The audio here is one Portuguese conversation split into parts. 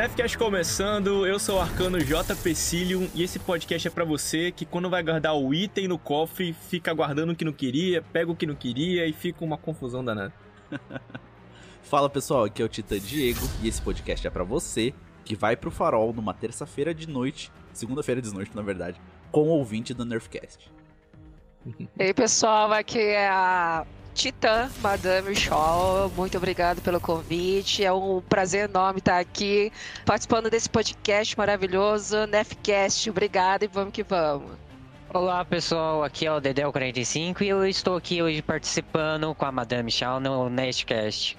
Nefcast começando, eu sou o Arcano J. Pecilium e esse podcast é para você que quando vai guardar o item no cofre, fica guardando o que não queria, pega o que não queria e fica uma confusão danada. Fala pessoal, aqui é o Titã Diego e esse podcast é para você que vai pro farol numa terça-feira de noite, segunda-feira de noite na verdade, com o ouvinte do Nerfcast. E aí pessoal, aqui é a Titã, Madame Shaw, muito obrigado pelo convite. É um prazer enorme estar aqui participando desse podcast maravilhoso, Nefcast. Obrigado e vamos que vamos. Olá pessoal, aqui é o Dedel45 e eu estou aqui hoje participando com a Madame Shaw no Nestcast.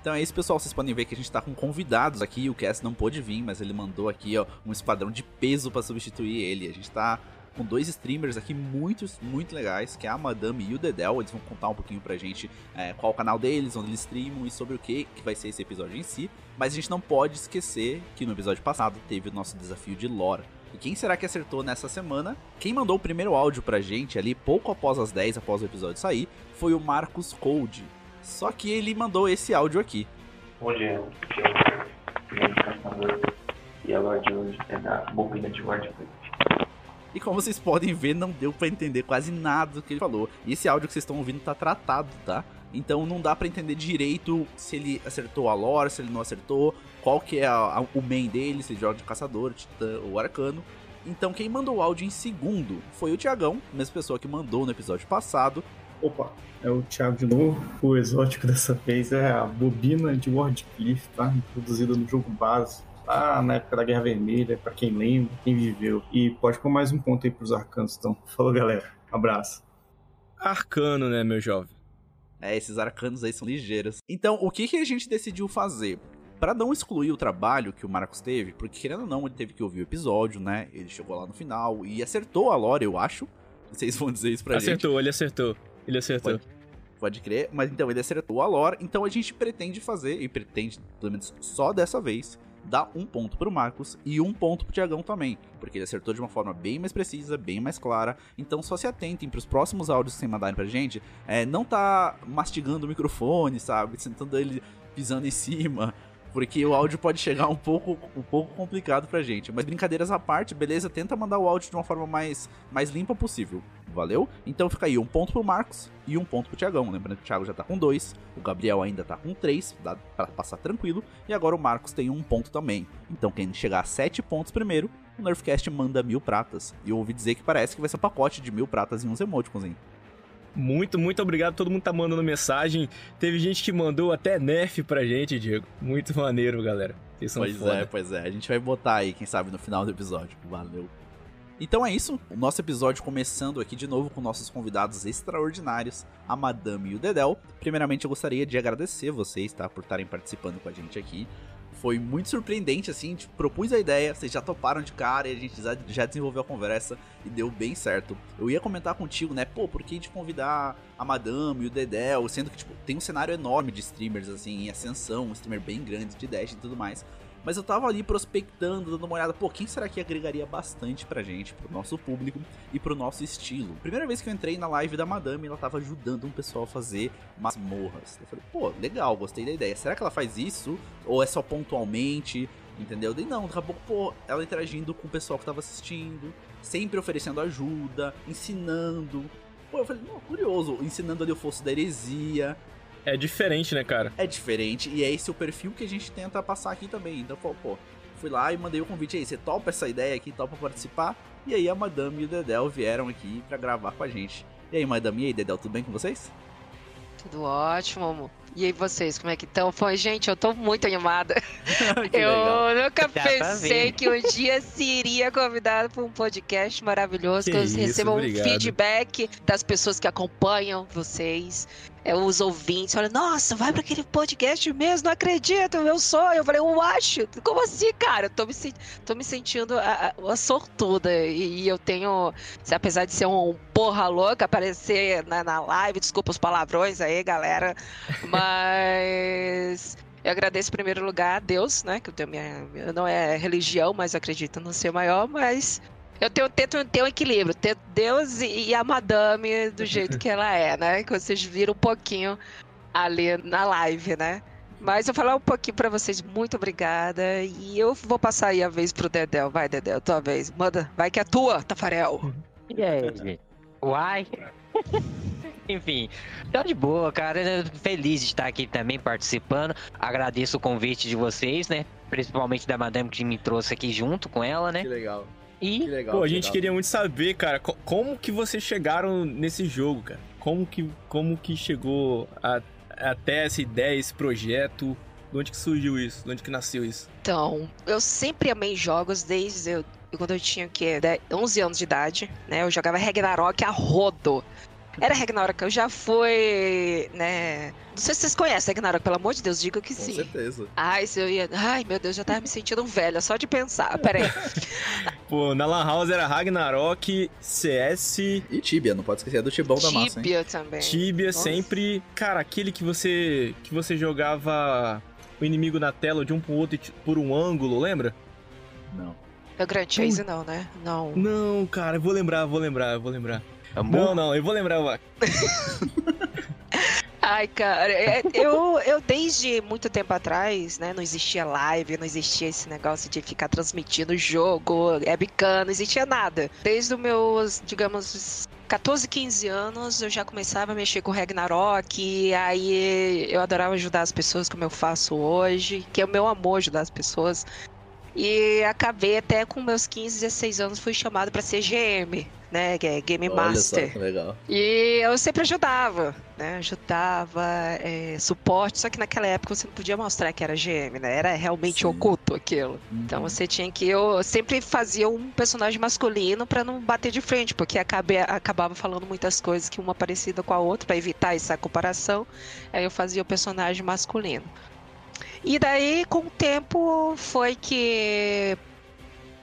Então é isso, pessoal. Vocês podem ver que a gente tá com convidados aqui. O Cass não pôde vir, mas ele mandou aqui, ó, um esquadrão de peso para substituir ele. A gente tá com dois streamers aqui muito, muito legais, que é a Madame e o Dedel. Eles vão contar um pouquinho pra gente é, qual o canal deles, onde eles streamam e sobre o que, que vai ser esse episódio em si. Mas a gente não pode esquecer que no episódio passado teve o nosso desafio de lore. E quem será que acertou nessa semana? Quem mandou o primeiro áudio pra gente ali, pouco após as 10, após o episódio sair, foi o Marcos Cold. Só que ele mandou esse áudio aqui. Bom dia, é o Caçador e a lore de hoje é da bobina de Wordplay. E como vocês podem ver, não deu para entender quase nada do que ele falou. E esse áudio que vocês estão ouvindo tá tratado, tá? Então não dá para entender direito se ele acertou a lore, se ele não acertou, qual que é a, a, o main dele, se ele joga de caçador, titã ou arcano. Então quem mandou o áudio em segundo foi o Tiagão, mesma pessoa que mandou no episódio passado. Opa, é o Thiago de novo. O exótico dessa vez é a bobina de Wardcliff, tá? Introduzida no jogo base lá na época da Guerra Vermelha, para quem lembra, quem viveu. E pode pôr mais um ponto aí pros arcanos, então. Falou, galera. Abraço. Arcano, né, meu jovem? É, esses arcanos aí são ligeiros. Então, o que, que a gente decidiu fazer? Para não excluir o trabalho que o Marcos teve, porque querendo ou não, ele teve que ouvir o episódio, né? Ele chegou lá no final e acertou a lore, eu acho. Vocês vão dizer isso pra acertou, gente. Acertou, ele acertou. Ele acertou. Pode, pode crer, mas então ele acertou a lore, então a gente pretende fazer, e pretende, pelo menos só dessa vez, dá um ponto pro Marcos e um ponto pro Tiagão também, porque ele acertou de uma forma bem mais precisa, bem mais clara. Então só se atentem pros próximos áudios que vocês mandarem pra gente, é, não tá mastigando o microfone, sabe? Sentando ele pisando em cima, porque o áudio pode chegar um pouco, um pouco complicado pra gente. Mas brincadeiras à parte, beleza? Tenta mandar o áudio de uma forma mais, mais limpa possível. Valeu? Então fica aí um ponto pro Marcos e um ponto pro Thiagão. Lembrando que o Thiago já tá com dois, o Gabriel ainda tá com três, dá pra passar tranquilo. E agora o Marcos tem um ponto também. Então quem chegar a sete pontos primeiro, o Nerfcast manda mil pratas. E eu ouvi dizer que parece que vai ser um pacote de mil pratas e uns emoticons, hein? Muito, muito obrigado. Todo mundo tá mandando mensagem. Teve gente que mandou até nerf pra gente, Diego. Muito maneiro, galera. Vocês são pois foda. é, pois é. A gente vai botar aí, quem sabe, no final do episódio. Valeu. Então é isso, o nosso episódio começando aqui de novo com nossos convidados extraordinários, a Madame e o Dedel. Primeiramente eu gostaria de agradecer vocês, tá, por estarem participando com a gente aqui. Foi muito surpreendente, assim, tipo, propus a ideia, vocês já toparam de cara e a gente já desenvolveu a conversa e deu bem certo. Eu ia comentar contigo, né, pô, por que de convidar a Madame e o Dedel, sendo que, tipo, tem um cenário enorme de streamers, assim, em ascensão, um streamer bem grande de Dash e tudo mais. Mas eu tava ali prospectando, dando uma olhada, pô, quem será que agregaria bastante pra gente, pro nosso público e pro nosso estilo? Primeira vez que eu entrei na live da Madame, ela tava ajudando um pessoal a fazer masmorras. Eu falei, pô, legal, gostei da ideia. Será que ela faz isso? Ou é só pontualmente? Entendeu? E não, daqui a pouco, pô, ela interagindo com o pessoal que tava assistindo, sempre oferecendo ajuda, ensinando. Pô, eu falei, curioso, ensinando ali o fosso da heresia, é diferente, né, cara? É diferente e é esse o perfil que a gente tenta passar aqui também. Então, pô, fui lá e mandei o convite aí. Você topa essa ideia aqui, topa participar? E aí a Madame e o Dedel vieram aqui para gravar com a gente. E aí, Madame e aí, Dedel, tudo bem com vocês? Tudo ótimo, amor. E aí vocês, como é que estão? Foi, gente, eu tô muito animada. eu legal. nunca pensei que um dia seria convidado para um podcast maravilhoso, que, que eu receba um feedback das pessoas que acompanham vocês os ouvintes olham, nossa, vai para aquele podcast mesmo, não acredito, meu sonho. Eu falei, eu acho. Como assim, cara? Tô me, tô me sentindo a, a, sortuda. E, e, eu tenho, apesar de ser um, um porra louca, aparecer na, na live, desculpa os palavrões aí, galera, mas. Eu agradeço em primeiro lugar a Deus, né? Que eu tenho minha. Não é religião, mas acredito no ser maior, mas eu tenho, tento ter um equilíbrio, ter Deus e, a madame do jeito que ela é, né? Que vocês viram um pouquinho ali na live, né? Mas eu vou falar um pouquinho pra vocês. Muito obrigada. E eu vou passar aí a vez pro Dedel. Vai, Dedel, tua vez. Manda. Vai que é tua, Tafarel. E aí, gente? Uai. Enfim, tá de boa, cara. Feliz de estar aqui também participando. Agradeço o convite de vocês, né? Principalmente da Madame que me trouxe aqui junto com ela, né? Que legal. E Que legal. Pô, a que gente legal. queria muito saber, cara, co- como que vocês chegaram nesse jogo, cara? Como que, como que chegou a- até essa ideia, esse projeto? De onde que surgiu isso? De onde que nasceu isso? Então, eu sempre amei jogos desde eu, quando eu tinha o quê? 10, 11 anos de idade, né? Eu jogava Ragnarok a rodo. Era Ragnarok, eu já fui, né? Não sei se vocês conhecem Ragnarok, pelo amor de Deus, diga que Com sim. certeza. Ai, se eu ia. Ai, meu Deus, já tava me sentindo velha só de pensar. Pera aí. Pô, na Lan House era Ragnarok, CS, E Tibia, não pode esquecer do Tibão da massa? Tibia também. Tibia, Nossa. sempre. Cara, aquele que você. que você jogava o inimigo na tela de um pro outro e por um ângulo, lembra? Não. É o Grand Chase, não, né? Não. Não, cara, eu vou lembrar, eu vou lembrar, eu vou lembrar. Amor? Não, não, eu vou lembrar. eu- Ai, cara, é- eu, eu desde muito tempo atrás, né, não existia live, não existia esse negócio de ficar transmitindo o jogo, webcam, não existia nada. Desde os meus, digamos, 14, 15 anos, eu já começava a mexer com Ragnarok, e aí eu adorava ajudar as pessoas como eu faço hoje, que é o meu amor ajudar as pessoas. E acabei até com meus 15, 16 anos, fui chamado para ser GM, né, que é Game Olha Master. só, legal. E eu sempre ajudava, né? Ajudava, é, suporte, só que naquela época você não podia mostrar que era GM, né? Era realmente Sim. oculto aquilo. Então Uhum. você tinha que. Eu sempre fazia um personagem masculino pra não bater de frente, porque acabe, acabava falando muitas coisas que uma parecida com a outra, pra evitar essa comparação. Aí eu fazia o personagem masculino. E daí, com o tempo, foi que.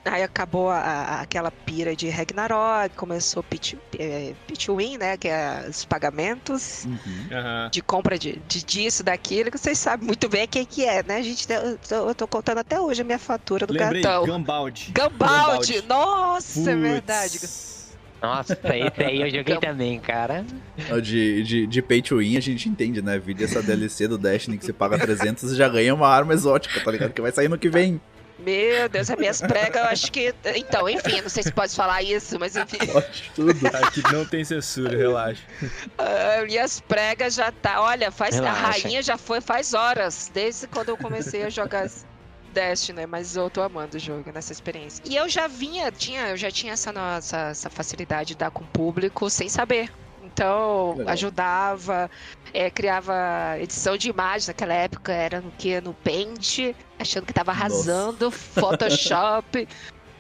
Aí acabou a- a- aquela pira de Ragnarok, começou o Pit, é, Pit Win, né? Que é os pagamentos Uhum. Aham. de compra de, de disso, daquilo, que vocês sabem muito bem o que, é, né? A gente, eu, tô, eu tô contando até hoje a minha fatura do Lembrei, cartão. Gambaldi. Gambaldi! Nossa, é Putz. verdade. Nossa, esse aí eu joguei também, cara. De, de, de pay to win a gente entende, né? Vídeo essa DLC do Destiny que você paga 300 e já ganha uma arma exótica, tá ligado? Que vai sair no que vem. Meu Deus, as minhas pregas, eu acho que. Então, enfim, não sei se pode falar isso, mas enfim. Pode tudo. Aqui não tem censura, relaxa. Ah, minhas pregas já tá. Olha, faz a rainha já foi faz horas, desde quando eu comecei a jogar Destiny, né? Mas eu tô amando o jogo nessa experiência. E eu já vinha, tinha, eu já tinha essa nossa essa facilidade de dar com o público sem saber. Então, Legal. ajudava, é, criava edição de imagens naquela época, era no que? No Paint, achando que tava arrasando, Photoshop.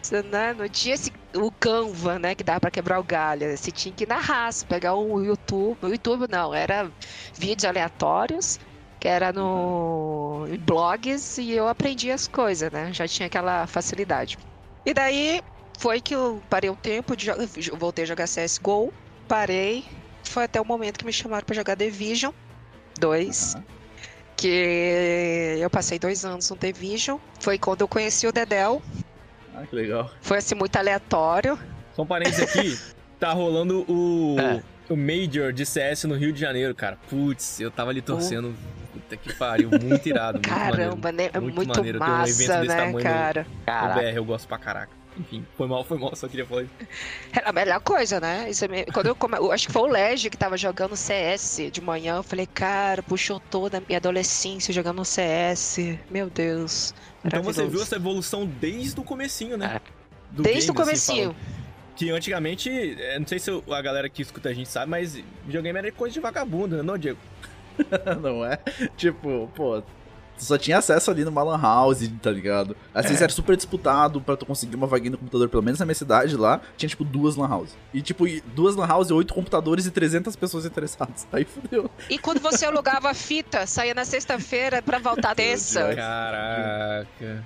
Você, né, não tinha esse, o Canva, né, que dava pra quebrar o galho. Você tinha que ir na raça, pegar o YouTube. O YouTube não, era vídeos aleatórios, que era no em blogs, e eu aprendi as coisas, né? Já tinha aquela facilidade. E daí foi que eu parei um tempo, de, voltei a jogar CSGO, parei. Foi até o momento que me chamaram pra jogar Division 2. Aham. Que eu passei dois anos no Division. Foi quando eu conheci o Dedel. Ah, que legal. Foi assim muito aleatório. Só um parênteses aqui, tá rolando o, É. o Major de CS no Rio de Janeiro, cara. Putz, eu tava ali torcendo. Puta que pariu, muito irado. Muito Caramba, né? É Muito muito, maneiro ter um evento massa, desse né, tamanho, cara? maneiro. O Caraca. BR eu gosto pra caraca. Enfim, foi mal, foi mal, só queria falar isso. Era a melhor coisa, né? Isso é Quando eu, come... eu acho que foi o Lege que tava jogando CS de manhã. Eu falei, cara, puxou toda a minha adolescência jogando CS. Meu Deus. Então você viu essa evolução desde o comecinho, né? Do Desde o game, assim, comecinho. falando. que antigamente, é, não sei se a galera que escuta a gente sabe, mas videogame era coisa de vagabundo, né, não, Diego? Não é? Tipo, pô, tu só tinha acesso ali numa lan house, tá ligado? Às vezes era super disputado pra tu conseguir uma vaguinha no computador, pelo menos na minha cidade lá, tinha tipo duas lan house. E tipo, duas lan house, oito computadores e 300 pessoas interessadas. Aí fudeu. E quando você alugava a fita, saía na sexta-feira pra voltar terça. Caraca.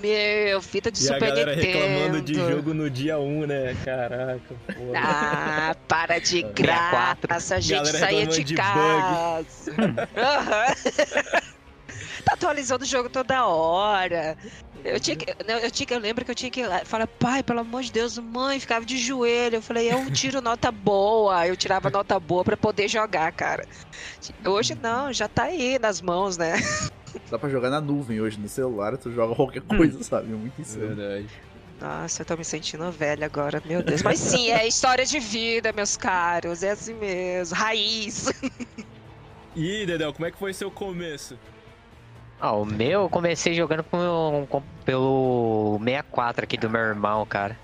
Meu, fita de E a Super galera Nintendo. reclamando de jogo no dia 1, né? Caraca, pô. Ah, para de 64. graça, a gente saía de, de casa. Aham. Tá atualizando o jogo toda hora. Eu, tinha que, eu, tinha, que- eu lembro que eu tinha que ir lá. Falar, pai, pelo amor de Deus, mãe, ficava de joelho. Eu falei, eu tiro nota boa. Eu tirava nota boa pra poder jogar, cara. Hoje não, já tá aí nas mãos, né? Dá pra jogar na nuvem hoje no celular, tu joga qualquer coisa, sabe? É muito insano. Verdade. Nossa, eu tô me sentindo velha agora, meu Deus. Mas sim, é história de vida, meus caros. É assim mesmo. Raiz. E Dedel, como é que foi seu começo? Ah, o meu eu comecei jogando com, com- pelo 64 aqui do meu irmão, cara.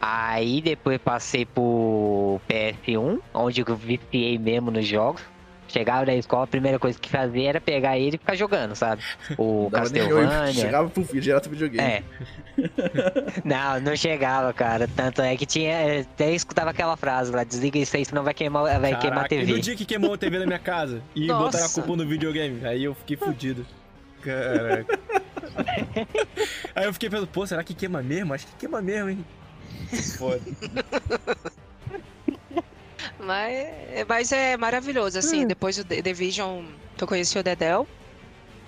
Aí depois passei pro PS1, onde eu viciei mesmo nos jogos. Chegava na escola, a primeira coisa que fazia era pegar ele e ficar jogando, sabe? O Castlevania. Chegava pro filho, direto pro videogame. É. não, não chegava, cara. Tanto é que tinha. Até escutava aquela frase lá: desliga isso aí, senão vai queimar, vai queimar a Caraca, e no TV. dia que queimou a TV na minha casa e Nossa. botaram a culpa no videogame, aí eu fiquei fudido. Caraca. aí eu fiquei pensando, pô, será que queima mesmo? Acho que queima mesmo, hein? Foda. Mas, mas é maravilhoso, assim. Depois do The Division, eu conheci o Dedel.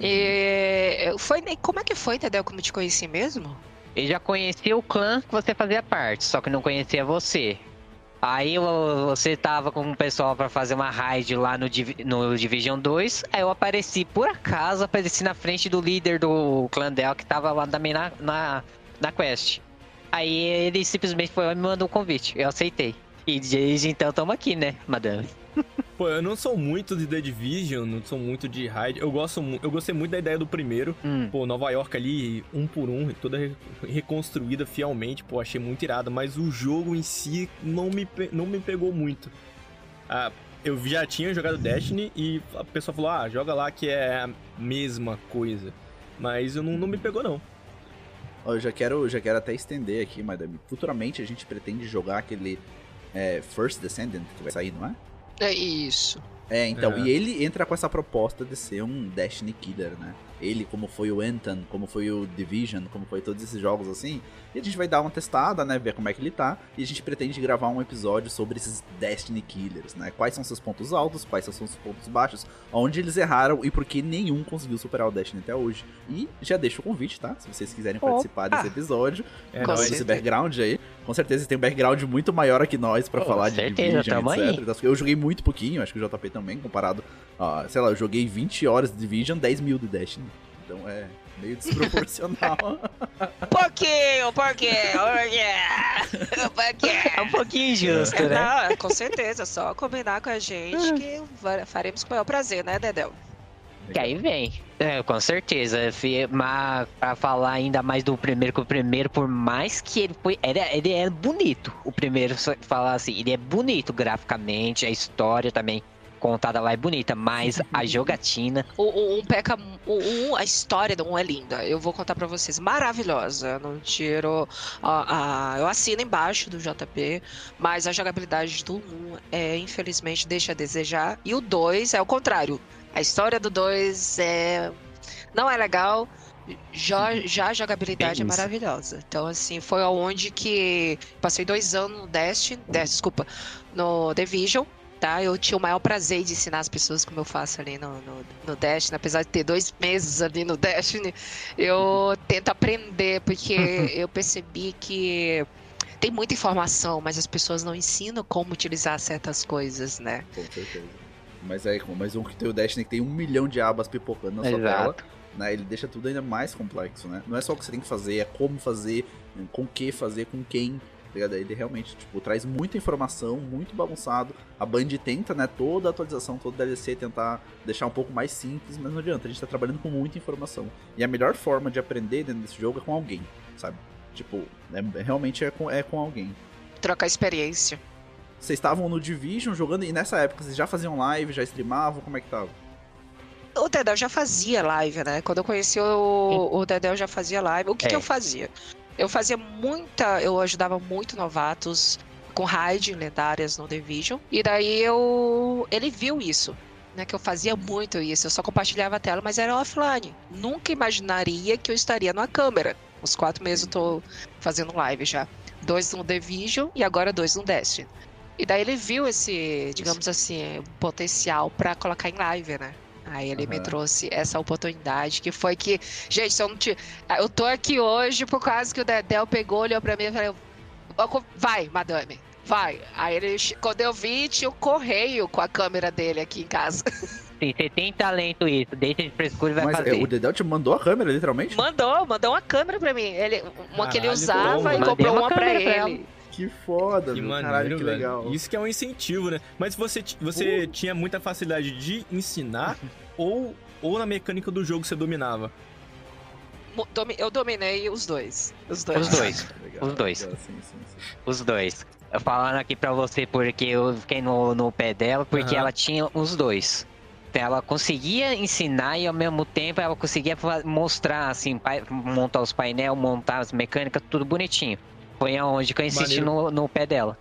E foi, como é que foi, Dedel, como eu te conheci mesmo? Eu já conhecia o clã que você fazia parte, só que não conhecia você. Aí vo- você tava com o pessoal pra fazer uma raid lá no, Divi- no Division 2. Aí eu apareci, por acaso, apareci na frente do líder do clã Del que tava lá também na, na, na quest. Aí ele simplesmente foi me mandou o convite. Eu aceitei. E desde então tamo aqui, né, madame? Pô, eu não sou muito de The Division, não sou muito de Raid. Eu gosto, eu gostei muito da ideia do primeiro. Hum. Pô, Nova York ali, um por um, toda re- reconstruída fielmente, pô, achei muito irado, mas o jogo em si não me, não me pegou muito. Ah, eu já tinha jogado Destiny e a pessoa falou, ah, joga lá que é a mesma coisa. Mas eu não, não me pegou, não. Eu já quero, já quero até estender aqui, madame. Futuramente a gente pretende jogar aquele é, First Descendant que vai sair, não é? É isso. É, então, É. e ele entra com essa proposta de ser um Destiny Killer, né? Ele, como foi o Anthem, como foi o Division, como foi todos esses jogos assim. E a gente vai dar uma testada, né? Ver como é que ele tá. E a gente pretende gravar um episódio sobre esses Destiny Killers, né? Quais são seus pontos altos, quais são seus pontos baixos, onde eles erraram e por que nenhum conseguiu superar o Destiny até hoje. E já deixo o convite, tá? Se vocês quiserem Opa! participar desse episódio, É, esse background aí. Com certeza tem um background muito maior que nós pra Com falar de certeza, Division, aí. etc. Eu joguei muito pouquinho, acho que o JP também, comparado a, sei lá, eu joguei 20 horas de Division, 10 mil de Destiny. Então é meio desproporcional. Pouquinho, pouquinho, pouquinho, pouquinho. É um pouquinho injusto, né? Não, com certeza, só combinar com a gente que faremos com o maior prazer, né, Dedel? Que aí vem. É, com certeza. Mas pra falar ainda mais do primeiro, que o primeiro, por mais que ele foi. Ele, é- ele é bonito. O primeiro, só falar assim, ele é bonito graficamente, a história também contada lá é bonita, mas a jogatina. O, o, um peca. O, um, a história do um é linda. Eu vou contar pra vocês. Maravilhosa. Eu Não tiro. A, a- eu assino embaixo do JP, mas a jogabilidade do 1 é, infelizmente, deixa a desejar. E o 2 é o contrário. A história do 2 é. Não é legal. Já, já a jogabilidade é isso. maravilhosa. Então, assim, foi aonde que passei dois anos no Destiny, Des- desculpa, no Division, tá? Eu tinha o maior prazer de ensinar as pessoas como eu faço ali no, no, no Destiny, apesar de ter dois meses ali no Destiny, eu tento aprender, porque eu percebi que tem muita informação, mas as pessoas não ensinam como utilizar certas coisas, né? Com certeza. Mas é, mas um que tem o Destiny que tem um milhão de abas pipocando na sua tela, Exato. né? Ele deixa tudo ainda mais complexo, né? Não é só o que você tem que fazer, é como fazer, com o que fazer, com quem. Ligado? Ele realmente, tipo, traz muita informação, muito bagunçado. A Band tenta, né, toda a atualização, todo DLC, tentar deixar um pouco mais simples, mas não adianta, a gente tá trabalhando com muita informação. E a melhor forma de aprender dentro desse jogo é com alguém, sabe? Tipo, é- realmente é com, é com alguém. Trocar experiência. Vocês estavam no Division jogando e nessa época vocês já faziam live, já streamavam, como é que tava? O Dedel já fazia live, né? Quando eu conheci o, o Dedel já fazia live. O que, que É. eu fazia? Eu fazia muita. Eu ajudava muito novatos com raid lendárias no Division. E daí eu. Ele viu isso. Né, que eu fazia muito isso, eu só compartilhava a tela, mas era offline. Nunca imaginaria que eu estaria numa câmera. Uns quatro meses eu tô fazendo live já. Dois no Division e agora dois no Destiny. E daí ele viu esse, digamos assim, potencial pra colocar em live, né? Aí ele me Aham. trouxe essa oportunidade, que foi que, gente, se eu não te... eu tô aqui hoje por causa que o Dedel pegou, olhou pra mim e falou, "Ó, vai, madame, vai. Aí ele, quando eu vi, tinha o correio com a câmera dele aqui em casa. Sim, você tem talento isso, deixa de frescura e vai Mas é, fazer. o Dedel te mandou a câmera, literalmente? Mandou, mandou uma câmera pra mim. Ele, uma que ele Caralho, usava e comprou uma uma pra ele. Que foda, Que meu. maneiro, Caralho, que velho. legal. Isso que é um incentivo, né? Mas você, você tinha muita facilidade de ensinar ou, ou na mecânica do jogo você dominava? Eu dominei os dois. Os dois. Os dois. Legal, Os dois. legal, sim, sim, sim. Os dois. Eu Falando aqui pra você porque eu fiquei no, no pé dela, porque Aham. ela tinha os dois. Então, ela conseguia ensinar e ao mesmo tempo ela conseguia mostrar, assim, montar os painéis, montar as mecânicas, tudo bonitinho. Foi aonde que eu insisti no, no pé dela.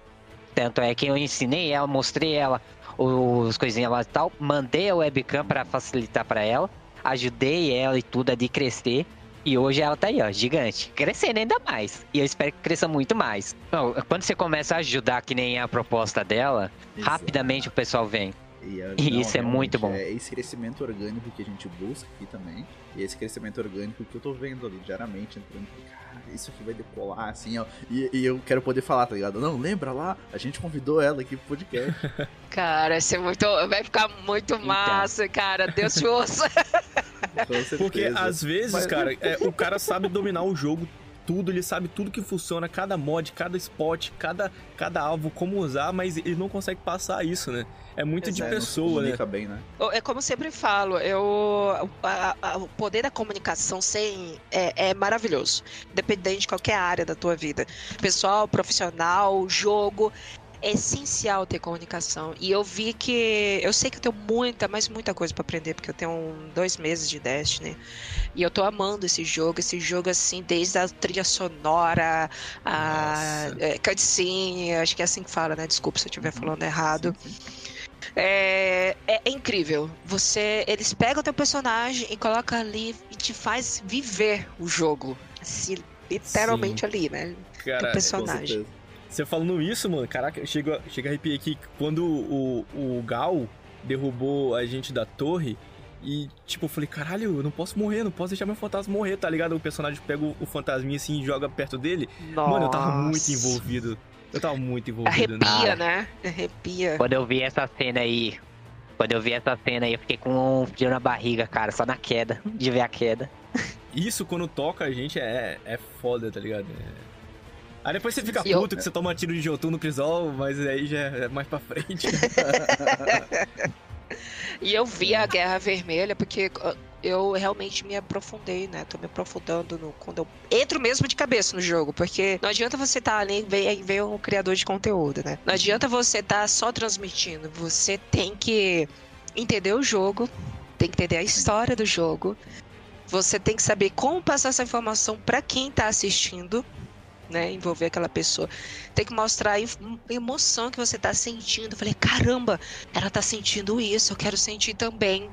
Tanto é que eu ensinei ela, mostrei ela os coisinhas lá e tal, mandei a webcam pra facilitar pra ela, ajudei ela e tudo a de crescer. E hoje ela tá aí, ó, gigante. Crescendo ainda mais. E eu espero que cresça muito mais. Não, quando você começa a ajudar, que nem é a proposta dela, Exato. rapidamente o pessoal vem. E, é- E não, isso é muito bom. É esse crescimento orgânico que a gente busca aqui também. E esse crescimento orgânico que eu tô vendo ali diariamente, entrando. Isso aqui vai decolar, assim, ó. E, e eu quero poder falar, tá ligado? Não, lembra lá? A gente convidou ela aqui pro podcast. Cara, isso é muito, vai ficar muito Então. massa, cara. Deus te ouça. Porque às vezes, Mas- cara, é, o cara sabe dominar o jogo tudo, ele sabe tudo que funciona, cada mod, cada spot, cada, cada alvo, como usar, mas ele não consegue passar isso, né? É muito de É, pessoa, né? bem, né? É como eu sempre falo, eu, a- a- o poder da comunicação sem, é, é maravilhoso, independente de qualquer área da tua vida. Pessoal, profissional, jogo, é essencial ter comunicação. E eu vi que, eu sei que eu tenho muita, mas muita coisa pra aprender, porque eu tenho dois meses de Destiny. E eu tô amando esse jogo, esse jogo assim, desde a trilha sonora, a é, cutscene, acho que é assim que fala, né? Desculpa se eu estiver Uhum. falando errado. Sim, sim. É, é, é incrível. Você, eles pegam teu personagem e colocam ali e te faz viver o jogo, assim, literalmente ali, né? Cara, do Com personagem. Você falando isso, mano, caraca, chega, chega a arrepiar aqui quando o, o Gal derrubou a gente da torre e, tipo, eu falei, caralho, eu não posso morrer, não posso deixar meu fantasma morrer, tá ligado? O personagem pega o, o fantasminha assim e joga perto dele. Mano, eu tava muito Nossa. envolvido. Eu tava muito envolvido, né? Arrepia, né? Arrepia. Quando eu vi essa cena aí, quando eu vi essa cena aí, eu fiquei com um frio na barriga, cara, só na queda, de ver a queda. Isso quando toca a gente é, é foda, tá ligado? É- Aí depois você fica E eu- puto que você toma tiro de Jotun no Crisol, mas aí já é mais pra frente. E eu vi a Guerra Vermelha porque eu realmente me aprofundei, né? Tô me aprofundando no, quando eu entro mesmo de cabeça no jogo, porque não adianta você estar ali e ver, ver um criador de conteúdo, né? Não adianta você estar só transmitindo, você tem que entender o jogo, tem que entender a história do jogo, você tem que saber como passar essa informação para quem tá assistindo. Né, envolver aquela pessoa. Tem que mostrar a emo- emoção que você tá sentindo. Eu falei, caramba, ela tá sentindo isso, eu quero sentir também.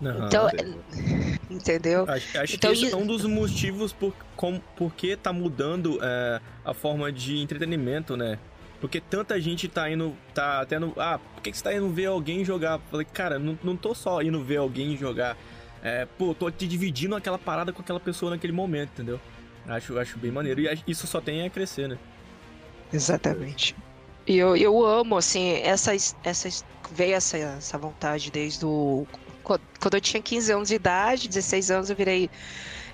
Não, Então, entendeu? Acho, acho Então, que esse e- é um dos motivos por com, porque tá mudando é, a forma de entretenimento, né? Porque tanta gente tá indo, tá até no. Ah, por que, que você tá indo ver alguém jogar? Falei, cara, não, não tô só indo ver alguém jogar. É, pô, tô te dividindo aquela parada com aquela pessoa naquele momento, entendeu? Acho, acho bem maneiro. E isso só tem a crescer, né? Exatamente. E eu, eu amo, assim, essa, essa, veio essa, essa vontade desde o. Quando quando eu tinha 15 anos de idade, 16 anos eu virei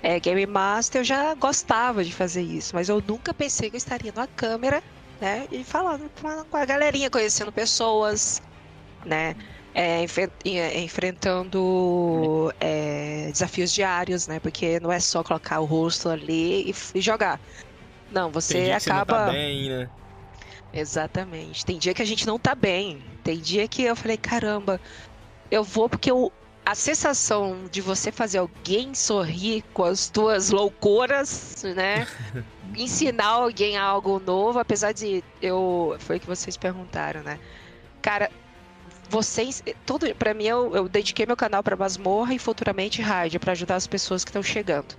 é, Game Master, eu já gostava de fazer isso, mas eu nunca pensei que eu estaria numa câmera, né? E falando com a, com a galerinha, conhecendo pessoas, né? É, é, enfrentando é, desafios diários, né? Porque não é só colocar o rosto ali e, e jogar. Não, você acaba. você não tá bem, né? Exatamente. Tem dia que a gente não tá bem. Tem dia que eu falei, caramba, eu vou porque eu, a sensação de você fazer alguém sorrir com as tuas loucuras, né? Ensinar alguém algo novo, apesar de eu. Foi o que vocês perguntaram, né? Cara, vocês. Tudo, pra mim, eu, eu dediquei meu canal pra masmorra e futuramente rádio pra ajudar as pessoas que estão chegando.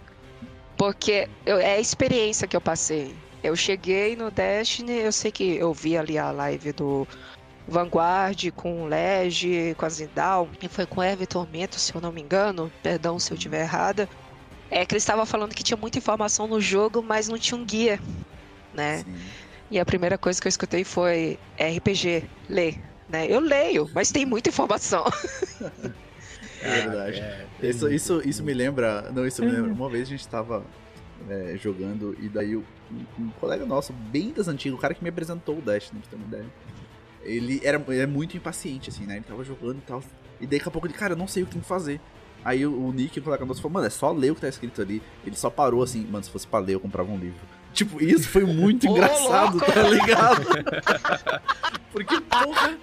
Porque eu- é a experiência que eu passei. Eu cheguei no Destiny, eu sei que eu vi ali a live do Vanguard com o Lege, com a Zindal, e foi com o Eve Tormento, se eu não me engano, perdão se eu estiver errada. É que eles estavam falando que tinha muita informação no jogo, mas não tinha um guia, né? Sim. E a primeira coisa que eu escutei foi RPG, lê, né? Eu leio, mas tem muita informação. É verdade. É, isso, isso, isso me lembra. Não, isso me lembra. Uma vez a gente tava é, jogando e daí um, um, colega nosso, bem das antigas, o cara que me apresentou o Dash, pra ter uma ideia. Ele era, ele é muito impaciente, assim, né? Ele tava jogando e tal. E daí daqui a pouco ele, cara, eu não sei o que tem que fazer. Aí o, o Nick, o colega nosso, falou, mano, é só ler o que tá escrito ali. Ele só parou assim, mano, se fosse pra ler, eu comprava um livro. Tipo, isso foi muito engraçado, tá ligado? Porque, porra,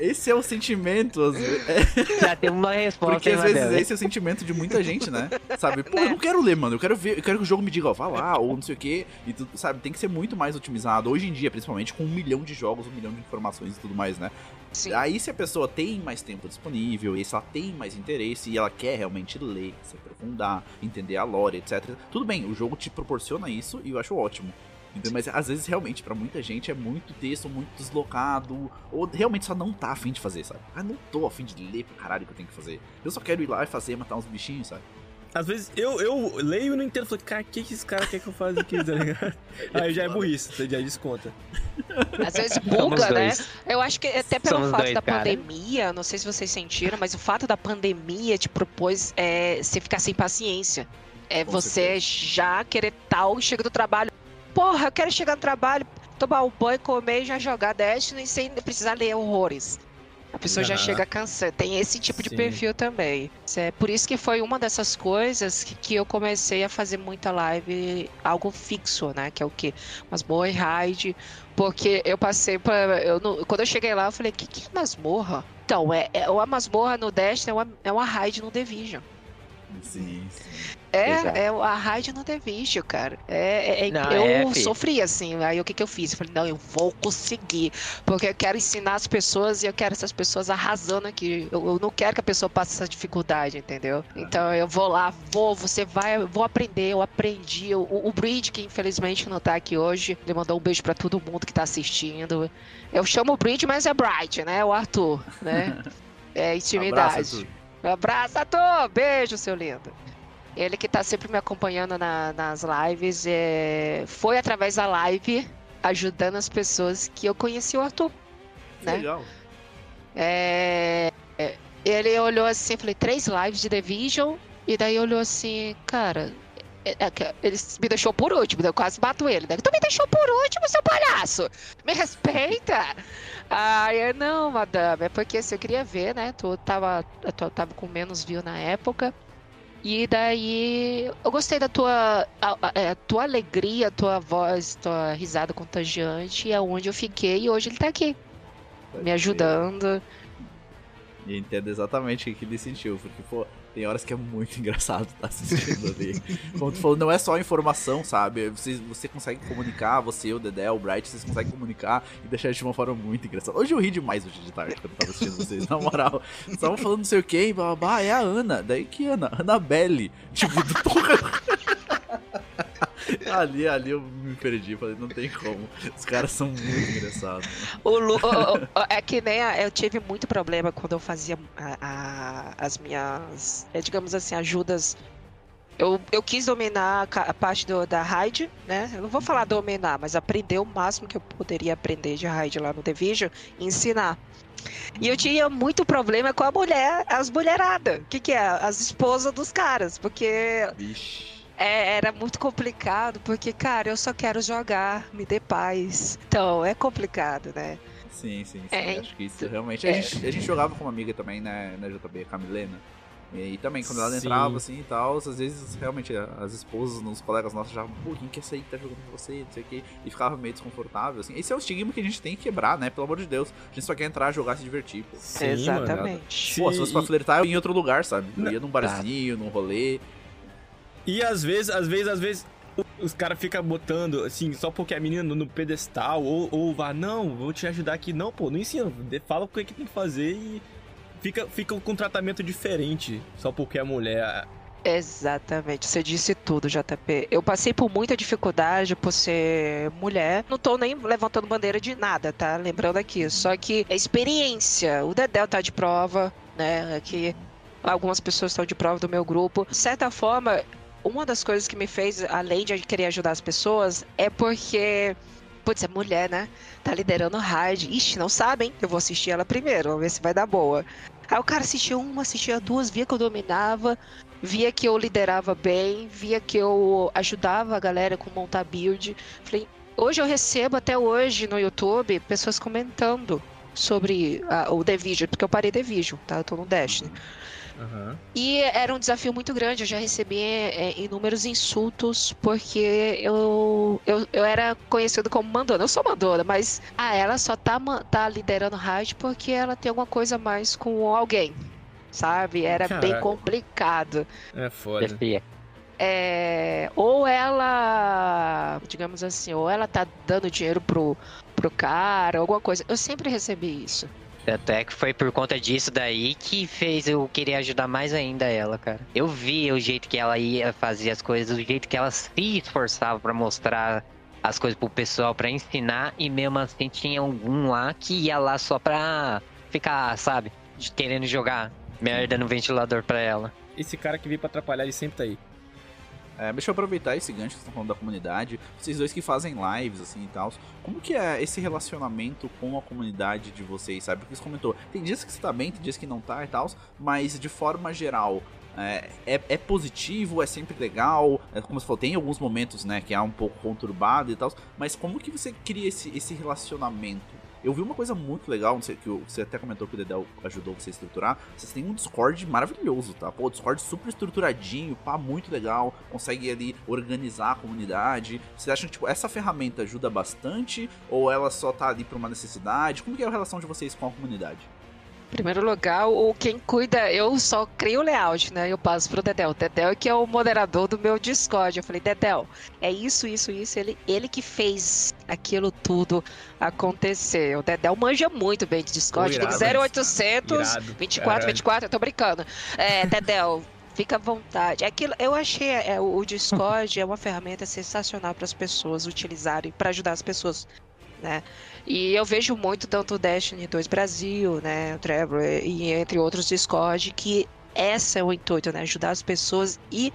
esse é o sentimento. Às vezes. Já tem uma resposta. Porque às vezes esse é o sentimento de muita gente, né? Sabe? Pô, eu não quero ler, mano. Eu quero ver, eu quero que o jogo me diga, ó, vá lá, ou não sei o quê. E tu, sabe, tem que ser muito mais otimizado. Hoje em dia, principalmente, com um milhão de jogos, um milhão de informações e tudo mais, né? Sim. Aí, se a pessoa tem mais tempo disponível, e se ela tem mais interesse, e ela quer realmente ler, se aprofundar, entender a lore, etc. Tudo bem, o jogo te proporciona isso e eu acho ótimo. Entendeu? Mas às vezes, realmente, para muita gente é muito texto, muito deslocado, ou realmente só não tá afim de fazer, sabe? Ah, não tô afim de ler pra caralho que eu tenho que fazer. Eu só quero ir lá e fazer, matar uns bichinhos, sabe? Às vezes eu, eu leio e não entendo. Falei, cara, o que, que esse cara quer que eu faça aqui, tá ligado? Aí já é burrice, você já desconta. Às vezes buga, né? Eu acho que até pelo Somos fato dois, da cara. pandemia, não sei se vocês sentiram, mas o fato da pandemia te propôs é, você ficar sem paciência. É Com você certeza. já querer tal, chega do trabalho, Porra, eu quero chegar no trabalho, tomar um banho, comer e já jogar Destiny sem precisar ler horrores. A pessoa uhum. já chega cansada. Tem esse tipo Sim. de perfil também. É por isso que foi uma dessas coisas que, que eu comecei a fazer muita live, algo fixo, né? Que é o quê? Masmorra e raid. Porque eu passei para eu Quando eu cheguei lá, eu falei, que que é masmorra? Então, é, é uma masmorra no Destiny, é uma, é uma raid no Division. Sim, sim. É, é a raid no The cara. É, é não, eu é, sofri assim. Aí o que, que eu fiz? Eu falei, não, eu vou conseguir. Porque eu quero ensinar as pessoas e eu quero essas pessoas arrasando aqui. Eu, eu não quero que a pessoa passe essa dificuldade, entendeu? Então eu vou lá, vou, você vai, vou aprender, eu aprendi. O, o Bridge, que infelizmente não tá aqui hoje, ele mandou um beijo para todo mundo que tá assistindo. Eu chamo o Bridge, mas é Bright, né? O Arthur, né? É intimidade. Abraço, Arthur! Beijo, seu lindo. Ele que tá sempre me acompanhando na, nas lives. É... Foi através da live, ajudando as pessoas, que eu conheci o Arthur. Né? Legal. É... Ele olhou assim, falei, três lives de The Vision. E daí olhou assim, cara, é, é ele me deixou por último, eu quase bato ele. Daí, tu me deixou por último, seu palhaço! Me respeita! Ah, eu, não, madame, é porque assim, eu queria ver, né? Tu tava, tu tava com menos view na época. E daí eu gostei da tua, a, a, é, a, tua alegria, tua voz, tua risada contagiante, e é onde eu fiquei e hoje ele tá aqui. Pode me ajudando. Ser. E entendo exatamente o que ele sentiu, porque, pô, tem horas que é muito engraçado estar tá assistindo ali. Como tu falou, não é só informação, sabe? Você, você consegue comunicar, você, o Dedé, o Bright, vocês conseguem comunicar e deixar de uma forma muito engraçada. Hoje eu ri demais hoje de tarde quando eu tava assistindo vocês, na moral. Estavam falando não sei o que, blá, blá, blá, é a Ana. Daí que Ana? Annabelle. Tipo, porra. ali, ali eu me perdi, falei, não tem como. Os caras são muito engraçados. O Lu, o, o, é que nem a, eu tive muito problema quando eu fazia a, a, as minhas, é, digamos assim, ajudas. Eu, eu quis dominar a parte do, da raid, né? Eu não vou falar dominar, mas aprender o máximo que eu poderia aprender de raid lá no Division e ensinar. E eu tinha muito problema com a mulher, as mulheradas. O que, que é? As esposas dos caras. Porque. Vixe é, era muito complicado, porque, cara, eu só quero jogar, me dê paz. Então, é complicado, né? Sim, sim, sim. É, acho que isso realmente. É. A, gente, a gente jogava com uma amiga também, né, na JB, a Camilena. E, também, quando ela Sim. entrava assim e tal, às vezes realmente as esposas, os colegas nossos já, pô, quem que é aí que tá jogando com você, não sei o que, e ficava meio desconfortável, assim. Esse é o estigma que a gente tem que quebrar, né? Pelo amor de Deus. A gente só quer entrar, jogar, se divertir, pô. Sim, Exatamente. Pô, se fosse pra flertar, eu ia em outro lugar, sabe? Eu ia num barzinho, num rolê. E às vezes, às vezes, às vezes, os caras ficam botando, assim, só porque a menina no pedestal, ou, ou vá, não, vou te ajudar aqui. Não, pô, não ensina, fala o que, é que tem que fazer e fica, fica com um tratamento diferente, só porque a mulher. Exatamente, você disse tudo, JP. Eu passei por muita dificuldade por ser mulher. Não tô nem levantando bandeira de nada, tá? Lembrando aqui. Só que a experiência, o Dedel tá de prova, né? Que algumas pessoas estão de prova do meu grupo. De certa forma, uma das coisas que me fez, além de querer ajudar as pessoas, é porque. Putz, é mulher, né? Tá liderando raid. Ixi, não sabem. Eu vou assistir ela primeiro, vamos ver se vai dar boa. Aí o cara assistia uma, assistia duas, via que eu dominava, via que eu liderava bem, via que eu ajudava a galera com montar build. Falei, hoje eu recebo até hoje no YouTube pessoas comentando sobre a, o The Vision, porque eu parei The Vision, tá? Eu tô no Destiny. Uhum. E era um desafio muito grande. Eu já recebi é, inúmeros insultos porque eu, eu, eu era conhecido como Mandona. Eu sou Mandona, mas ah, ela só tá, tá liderando raid porque ela tem alguma coisa mais com alguém. Sabe? Era Caraca. bem complicado. É foda. É, ou ela, digamos assim, ou ela tá dando dinheiro pro, pro cara, alguma coisa. Eu sempre recebi isso. Até que foi por conta disso daí que fez eu querer ajudar mais ainda ela, cara. Eu vi o jeito que ela ia fazer as coisas, o jeito que ela se esforçava para mostrar as coisas pro pessoal, para ensinar, e mesmo assim tinha algum lá que ia lá só pra ficar, sabe, querendo jogar merda no ventilador pra ela. Esse cara que veio pra atrapalhar, ele sempre tá aí. É, deixa eu aproveitar esse gancho que vocês estão falando da comunidade. Vocês dois que fazem lives, assim, e tal. Como que é esse relacionamento com a comunidade de vocês, sabe? Porque você comentou, tem dias que você tá bem, tem dias que não tá e tal. Mas, de forma geral, é, é, é, positivo, é sempre legal. É, como você falou, tem alguns momentos, né, que é um pouco conturbado e tal. Mas como que você cria esse, esse relacionamento? Eu vi uma coisa muito legal, não sei, que você até comentou que o Dedel ajudou você a estruturar. Vocês têm um Discord maravilhoso, tá? Pô, o Discord super estruturadinho, pá, muito legal. Consegue ali organizar a comunidade. Vocês acham que, tipo, essa ferramenta ajuda bastante? Ou ela só tá ali por uma necessidade? Como que é a relação de vocês com a comunidade? Primeiro lugar, o quem cuida, eu só crio o layout, né? Eu passo pro Dedel. O Dedel é que é o moderador do meu Discord. Eu falei, Dedel, é isso, isso, isso. Ele, ele que fez aquilo tudo acontecer. O Dedel manja muito bem de Discord. Tem 0800 irado, 24, 24, eu tô brincando. É, Dedel. Fica à vontade. Aquilo, eu achei é, o Discord é uma ferramenta sensacional para as pessoas utilizarem para ajudar as pessoas, né? E eu vejo muito tanto o Destiny 2 Brasil, né, o Trevor e entre outros Discord que essa é o intuito, né, ajudar as pessoas e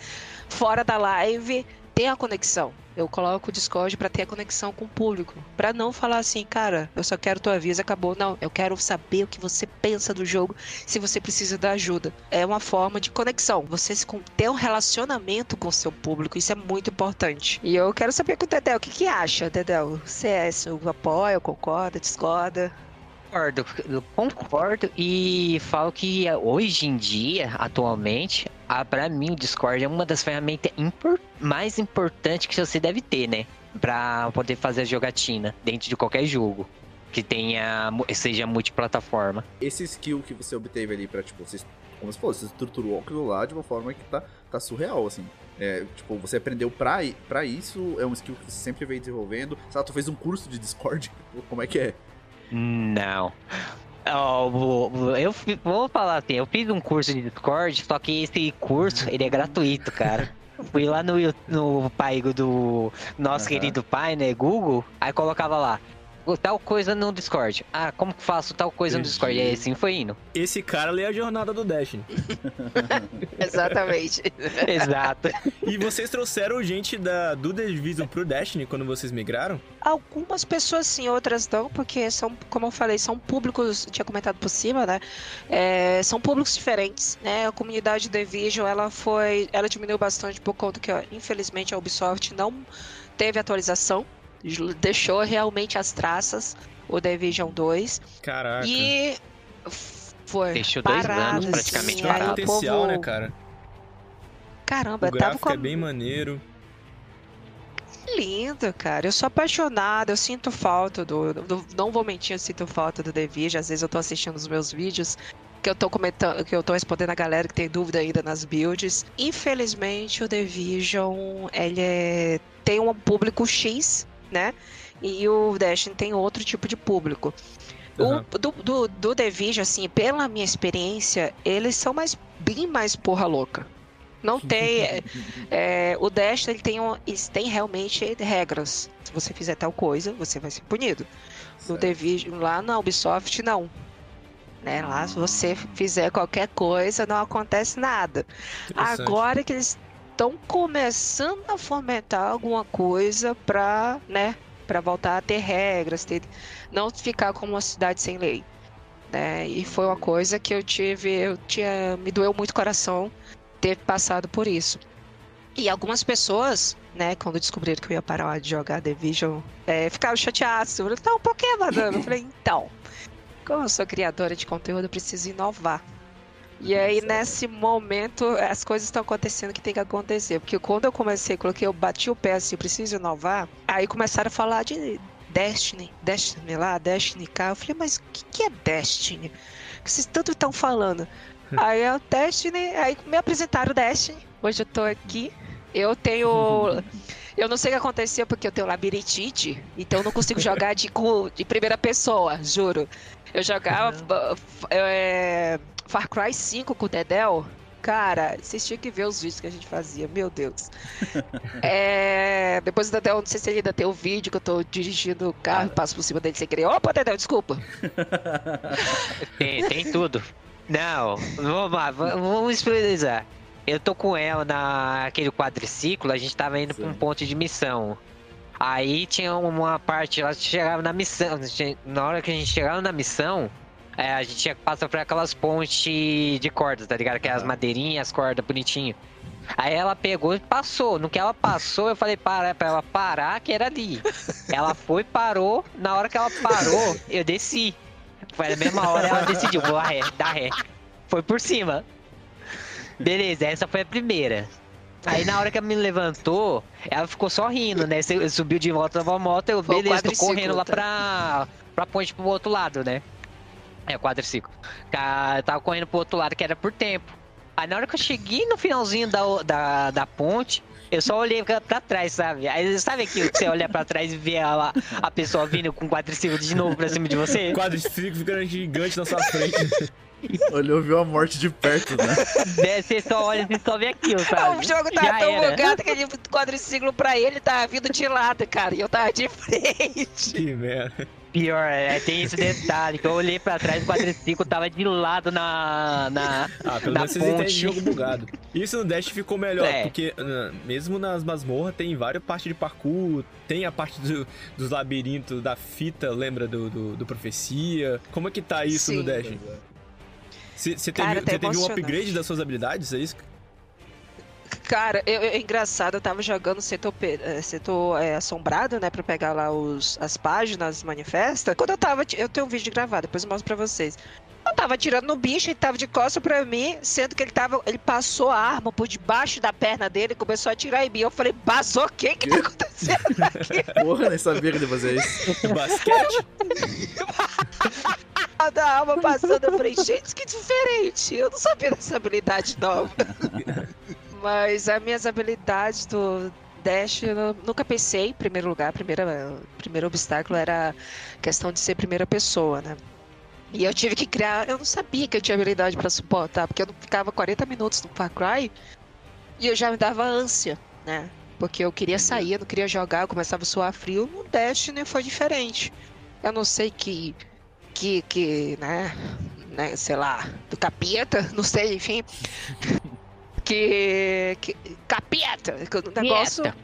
fora da live ter a conexão. Eu coloco o Discord para ter a conexão com o público, para não falar assim, cara, eu só quero tua visa, acabou. Não, eu quero saber o que você pensa do jogo, se você precisa da ajuda. É uma forma de conexão. Você ter um relacionamento com o seu público, isso é muito importante. E eu quero saber com o Dedel, o que, que acha, Dedel? CS, apoia, concorda, discorda? Concordo, concordo e falo que hoje em dia, atualmente, a, pra mim o Discord é uma das ferramentas impor mais importantes que você deve ter, né? Pra poder fazer a jogatina dentro de qualquer jogo que tenha, seja multiplataforma. Esse skill que você obteve ali pra, tipo, você, como você falou, você estruturou aquilo lá de uma forma que tá, tá surreal, assim. É, tipo, você aprendeu pra, pra isso, é um skill que você sempre veio desenvolvendo. Sabe, tu fez um curso de Discord? Como é que é? Não. Oh, eu vou falar assim, eu fiz um curso de Discord, só que esse curso ele é gratuito, cara. Fui lá no, no pai do nosso uhum. querido pai, né, Google, aí colocava lá, tal coisa no Discord. Ah, como que faço tal coisa Entendi. no Discord? E aí assim foi indo. Esse cara lê a jornada do Destiny. Exatamente. Exato. E vocês trouxeram gente da, do The Division pro Destiny quando vocês migraram? Algumas pessoas sim, outras não, porque são, como eu falei, são públicos, tinha comentado por cima, né? É, são públicos diferentes, né? A comunidade The Division, ela foi, ela diminuiu bastante por conta que, ó, infelizmente, a Ubisoft não teve atualização deixou realmente as traças, o Division 2. Caraca. E foi Deixou dois anos praticamente assim, parado. potencial, povo... né, cara? Caramba, o tava com... é bem maneiro. Lindo, cara. Eu sou apaixonada, eu sinto falta do, do, Não vou mentir, eu sinto falta do Division. Às vezes eu tô assistindo os meus vídeos que eu tô comentando, que eu tô respondendo a galera que tem dúvida ainda nas builds. Infelizmente, o Division, ele é, tem um público X né? E o Destiny tem outro tipo de público. Uhum. O, do, do, do Division, assim, pela minha experiência, eles são mais bem mais porra louca. Não tem. é, é, o Destiny ele tem, um, tem realmente regras. Se você fizer tal coisa, você vai ser punido. Certo. No Division, lá na Ubisoft, não. Né? Lá, se você fizer qualquer coisa, não acontece nada. Agora que eles estão começando a fomentar alguma coisa para, né, para voltar a ter regras, ter, não ficar como uma cidade sem lei. né? E foi uma coisa que eu tive, eu tinha, me doeu muito o coração ter passado por isso. E algumas pessoas, né, quando descobriram que eu ia parar de jogar Division, é, ficaram chateadas. Então, por que, madame? Eu falei, então, como eu sou criadora de conteúdo, eu preciso inovar. E aí, nesse momento, as coisas estão acontecendo que tem que acontecer. Porque quando eu comecei, coloquei, eu bati o pé assim, preciso inovar. Aí começaram a falar de Destiny, Destiny lá, Destiny cá. Eu falei, mas o que, que é Destiny? Que vocês tanto estão falando? aí é o Destiny, aí me apresentaram o Destiny. Hoje eu tô aqui. Eu tenho. Eu não sei o que aconteceu porque eu tenho labirintite, então eu não consigo jogar de, de primeira pessoa, juro. Eu jogava é, Far Cry 5 com o Dedel. Cara, vocês tinham que ver os vídeos que a gente fazia, meu Deus. é, depois Dedel, não sei se ele ainda tem o vídeo que eu tô dirigindo o carro e passo por cima dele sem querer. Opa, Dedel, desculpa. tem, tem tudo. Não, vamos lá, vamos explicar. Eu tô com ela naquele quadriciclo, a gente tava indo Sim. pra um ponto de missão. Aí tinha uma parte, ela chegava na missão. Na hora que a gente chegava na missão, é, a gente tinha que passar por aquelas pontes de cordas, tá ligado? Aquelas madeirinhas, cordas bonitinho. Aí ela pegou e passou. No que ela passou, eu falei para pra ela parar, que era ali. ela foi, parou. Na hora que ela parou, eu desci. Foi na mesma hora ela decidiu, vou ré, dar ré. Foi por cima. Beleza, essa foi a primeira. Aí na hora que ela me levantou, ela ficou só rindo, né? Subiu de volta na moto, eu, beleza, tô correndo lá tá? pra, pra ponte pro outro lado, né? É, o quadriciclo. Eu tava correndo pro outro lado, que era por tempo. Aí na hora que eu cheguei no finalzinho da, da, da ponte, eu só olhei pra trás, sabe? Aí sabe aquilo que você olha pra trás e vê a, a pessoa vindo com o quadriciclo de novo pra cima de você? O quadriciclo ficando gigante na sua frente. Olhou, viu a morte de perto, né? É, você só olha, você só vê aquilo, sabe? O jogo tava Já tão era. bugado que ele quadriciclo pra ele tava vindo de lado, cara. E eu tava de frente. Que merda. Pior, é, tem esse detalhe, que eu olhei pra trás e o quadriciclo tava de lado na. na ah, pelo menos vocês entendem jogo bugado. Isso no Dash ficou melhor, é. porque uh, mesmo nas masmorras tem várias partes de parkour, tem a parte do, dos labirintos da fita, lembra do, do, do Profecia? Como é que tá isso Sim. no Dash? Você teve, tá teve um upgrade das suas habilidades, é isso? Cara, eu, eu, é engraçado, eu tava jogando setor, eh, setor é, assombrado, né, pra pegar lá os, as páginas manifesta. Quando eu tava. Eu tenho um vídeo gravado, depois eu mostro pra vocês. Eu tava tirando no bicho, ele tava de costas pra mim, sendo que ele tava. Ele passou a arma por debaixo da perna dele e começou a atirar em mim. Eu falei, basou, o que que tá acontecendo aqui? Porra, nem sabia que ele fazer isso. Basquete? da arma passando, eu falei, gente, que diferente. Eu não sabia dessa habilidade nova. Mas as minhas habilidades do Dash, eu nunca pensei, em primeiro lugar, primeira, primeiro obstáculo era a questão de ser primeira pessoa, né? E eu tive que criar, eu não sabia que eu tinha habilidade para suportar, porque eu não ficava 40 minutos no Far Cry e eu já me dava ânsia, né? Porque eu queria sair, eu não queria jogar, eu começava a suar frio. No Destiny foi diferente. Eu não sei que, que, que, né, né, sei lá, do capeta, não sei, enfim. Que, que capeta, o negócio Pieta.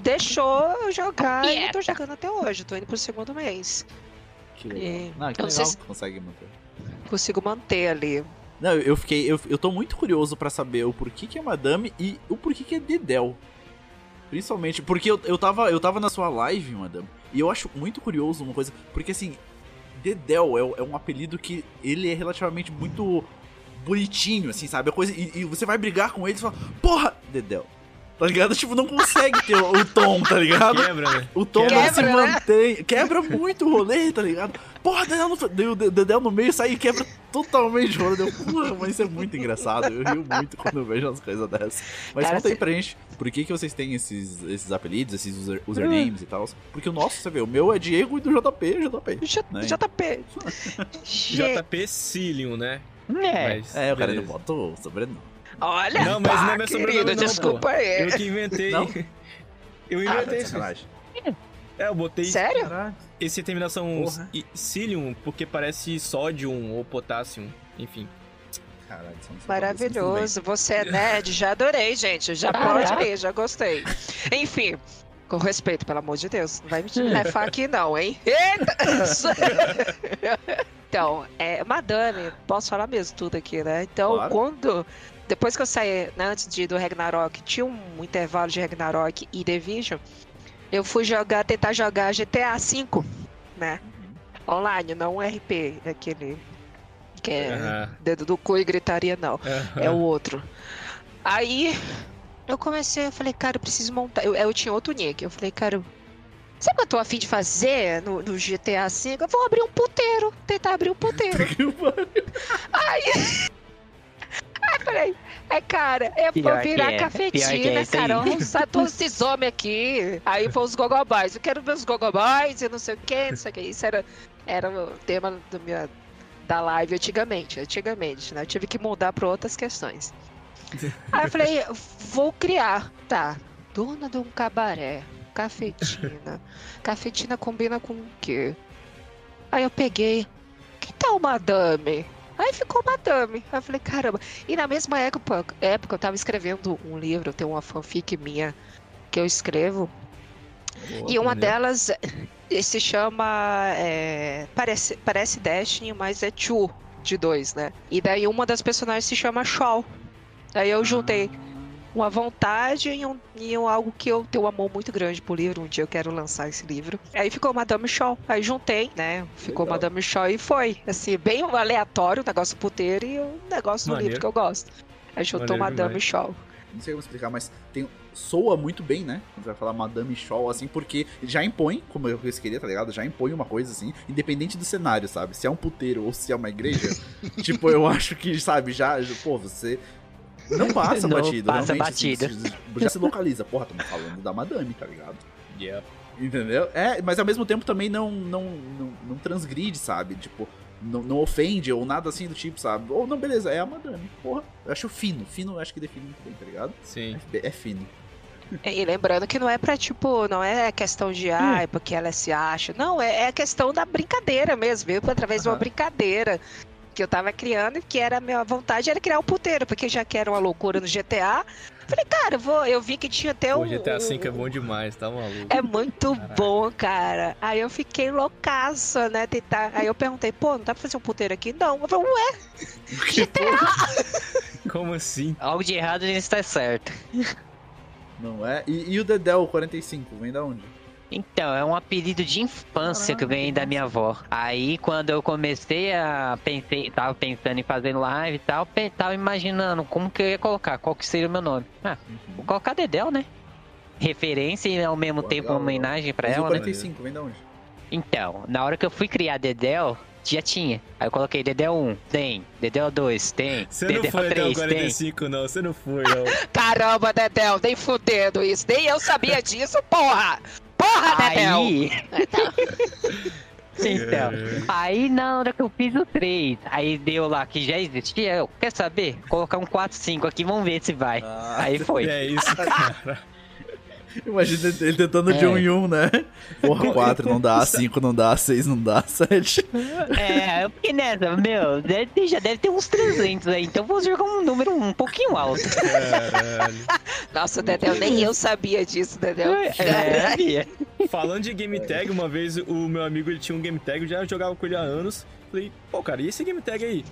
deixou eu jogar Pieta. e eu tô jogando até hoje, tô indo pro segundo mês. Que legal. E, não, que legal se... consegue manter. Consigo manter ali. Não, eu fiquei. Eu, eu tô muito curioso para saber o porquê que é Madame e o porquê que é Dedel. Principalmente, porque eu, eu, tava, eu tava na sua live, Madame, e eu acho muito curioso uma coisa, porque assim, Dedel é, é um apelido que ele é relativamente muito bonitinho, assim, sabe? A coisa, e, e você vai brigar com ele e fala, porra, Dedel. Tá ligado? Tipo, não consegue ter o, o tom, tá ligado? Quebra, né? O tom quebra, não se né? mantém. Quebra muito o rolê, tá ligado? Porra, Dedel no, Dedel no meio sai e quebra totalmente o rolê. Deu, porra, mas isso é muito engraçado. Eu rio muito quando eu vejo umas coisas dessas. Mas Cara, conta aí pra gente, por que, que vocês têm esses, esses apelidos, esses user, usernames hum. e tal? Porque o nosso, você vê, o meu é Diego e do JP, JP. J, né? JP. JP Cilium, né? É, mas, é o cara não bota o sobrenome. Olha, não, mas pá, não é meu sobrenome, não, desculpa aí. Eu que inventei. Não? Eu inventei ah, isso. É, eu botei. Sério? Esse terminação Cilium, porque parece sódio ou potássio, enfim. Caralho, Maravilhoso, você é nerd, já adorei, gente. Já pode ler, já gostei. Enfim, Com respeito, pelo amor de Deus. Não vai me lefar aqui, não, hein? Eita! então, é, Madame, posso falar mesmo tudo aqui, né? Então, Claro. quando. Depois que eu saí, né, antes de, do Ragnarok, tinha um intervalo de Ragnarok e Division, eu fui jogar, tentar jogar GTA V, né? Online, não um RP, aquele. Que é dedo do cu e gritaria, não. É o outro. Aí eu comecei, eu falei, cara, eu preciso montar. Eu, eu tinha outro nick. Eu falei, cara, sabe o que eu tô afim de fazer no, no GTA V? Eu vou abrir um puteiro. Tentar abrir um puteiro. Aí. Aí eu falei, é, cara, eu vou Pior virar é, é cafetina, aí. cara. Vamos usar todos esses homens aqui. Aí foi os gogobais. Eu quero ver os gogobais e não sei o que, não sei o que. Isso era, era o tema do minha, da live antigamente. Antigamente, né? Eu tive que mudar para outras questões. Aí eu falei, vou criar. Tá, dona de um cabaré, cafetina. Cafetina combina com o quê? Aí eu peguei, que tal madame? Aí ficou madame. Aí eu falei, caramba. E na mesma época, época eu tava escrevendo um livro, tem uma fanfic minha que eu escrevo. Boa, E uma delas eh, se chama. é, parece, parece Destiny, mas é Two de dois, né? E daí uma das personagens se chama Shaw. Aí eu juntei uma vontade e, um, e um algo que eu tenho um amor muito grande pro livro. Um dia eu quero lançar esse livro. Aí ficou Madame Shaw. Aí juntei, né? Ficou Legal. Madame Shaw e foi. Assim, bem aleatório o negócio puteiro e o negócio do Maneiro. livro que eu gosto. Aí juntou Maneiro Madame demais. Shaw. Não sei como explicar, mas tem, soa muito bem, né? Quando você vai falar Madame Shaw, assim, porque já impõe, como eu queria, tá ligado? Já impõe uma coisa assim, independente do cenário, sabe? Se é um puteiro ou se é uma igreja, tipo, eu acho que, sabe, já, já- pô, você não passa Não batido, passa realmente. assim, batido. você- já se localiza, porra, estamos falando da Madame, tá ligado? Yeah. Entendeu? É, mas ao mesmo tempo também não, não, não, não transgride, sabe? Tipo, não, não ofende ou nada assim do tipo, sabe? Ou não, beleza, é a Madame. Porra, eu acho fino. Fino eu acho que define muito bem, tá ligado? Sim. É, é fino. E lembrando que não é pra, tipo, não é questão de, ai, porque ela se acha. Não, é, é questão da brincadeira mesmo, viu? Através de uma brincadeira que eu tava criando e que era a minha vontade era criar um puteiro, porque já que era uma loucura no GTA. Falei, cara, eu vou, eu vi que tinha até Pô, um. GTA V é bom demais, tá maluco? É muito Caraca. bom, cara. Aí eu fiquei loucaça, né? Tentar... Aí eu perguntei, pô, não dá pra fazer um puteiro aqui? Não. Eu falei, ué, Como assim? Algo de errado nisso está certo. Não é? E, e o Dedel 45, vem da onde? Então, é um apelido de infância que Caralho, vem da minha avó. Aí, quando eu comecei a... Pensei, tava pensando em fazer live e tal, tava imaginando como que eu ia colocar, qual que seria o meu nome. Ah, vou colocar Dedel, né? Referência e ao mesmo Pô, tempo legal, uma homenagem o ela, né? 45, vem da onde? Então, na hora que eu fui criar Dedel, já tinha. Aí eu coloquei Dedel 1, tem. Dedel 2, tem. Você não Dedel foi até o 3, tem. 45, não. Você não foi, não. caramba, Dedel, nem fudendo isso. Nem eu sabia disso, porra! Porra, Dedel! Aí. então, aí na hora que eu fiz o 3, aí deu lá que já existia, eu, quer saber? Colocar um 4, 5 aqui, vamos ver se vai. Ah, Aí foi. É isso, cara. Imagina ele tentando de É. um em um, né? Porra, 4 não dá, 5 não dá, 6 não dá, 7. É, eu fiquei nessa, meu, deve ter- já deve ter uns 300 aí, então vou jogar um número um pouquinho alto. Caralho. Nossa, Dedel, nem eu sabia disso, Dedel. É, Bia. Falando de game tag, uma vez o meu amigo ele tinha um game tag, eu já jogava com ele há anos. Falei, pô, cara, e esse game tag aí?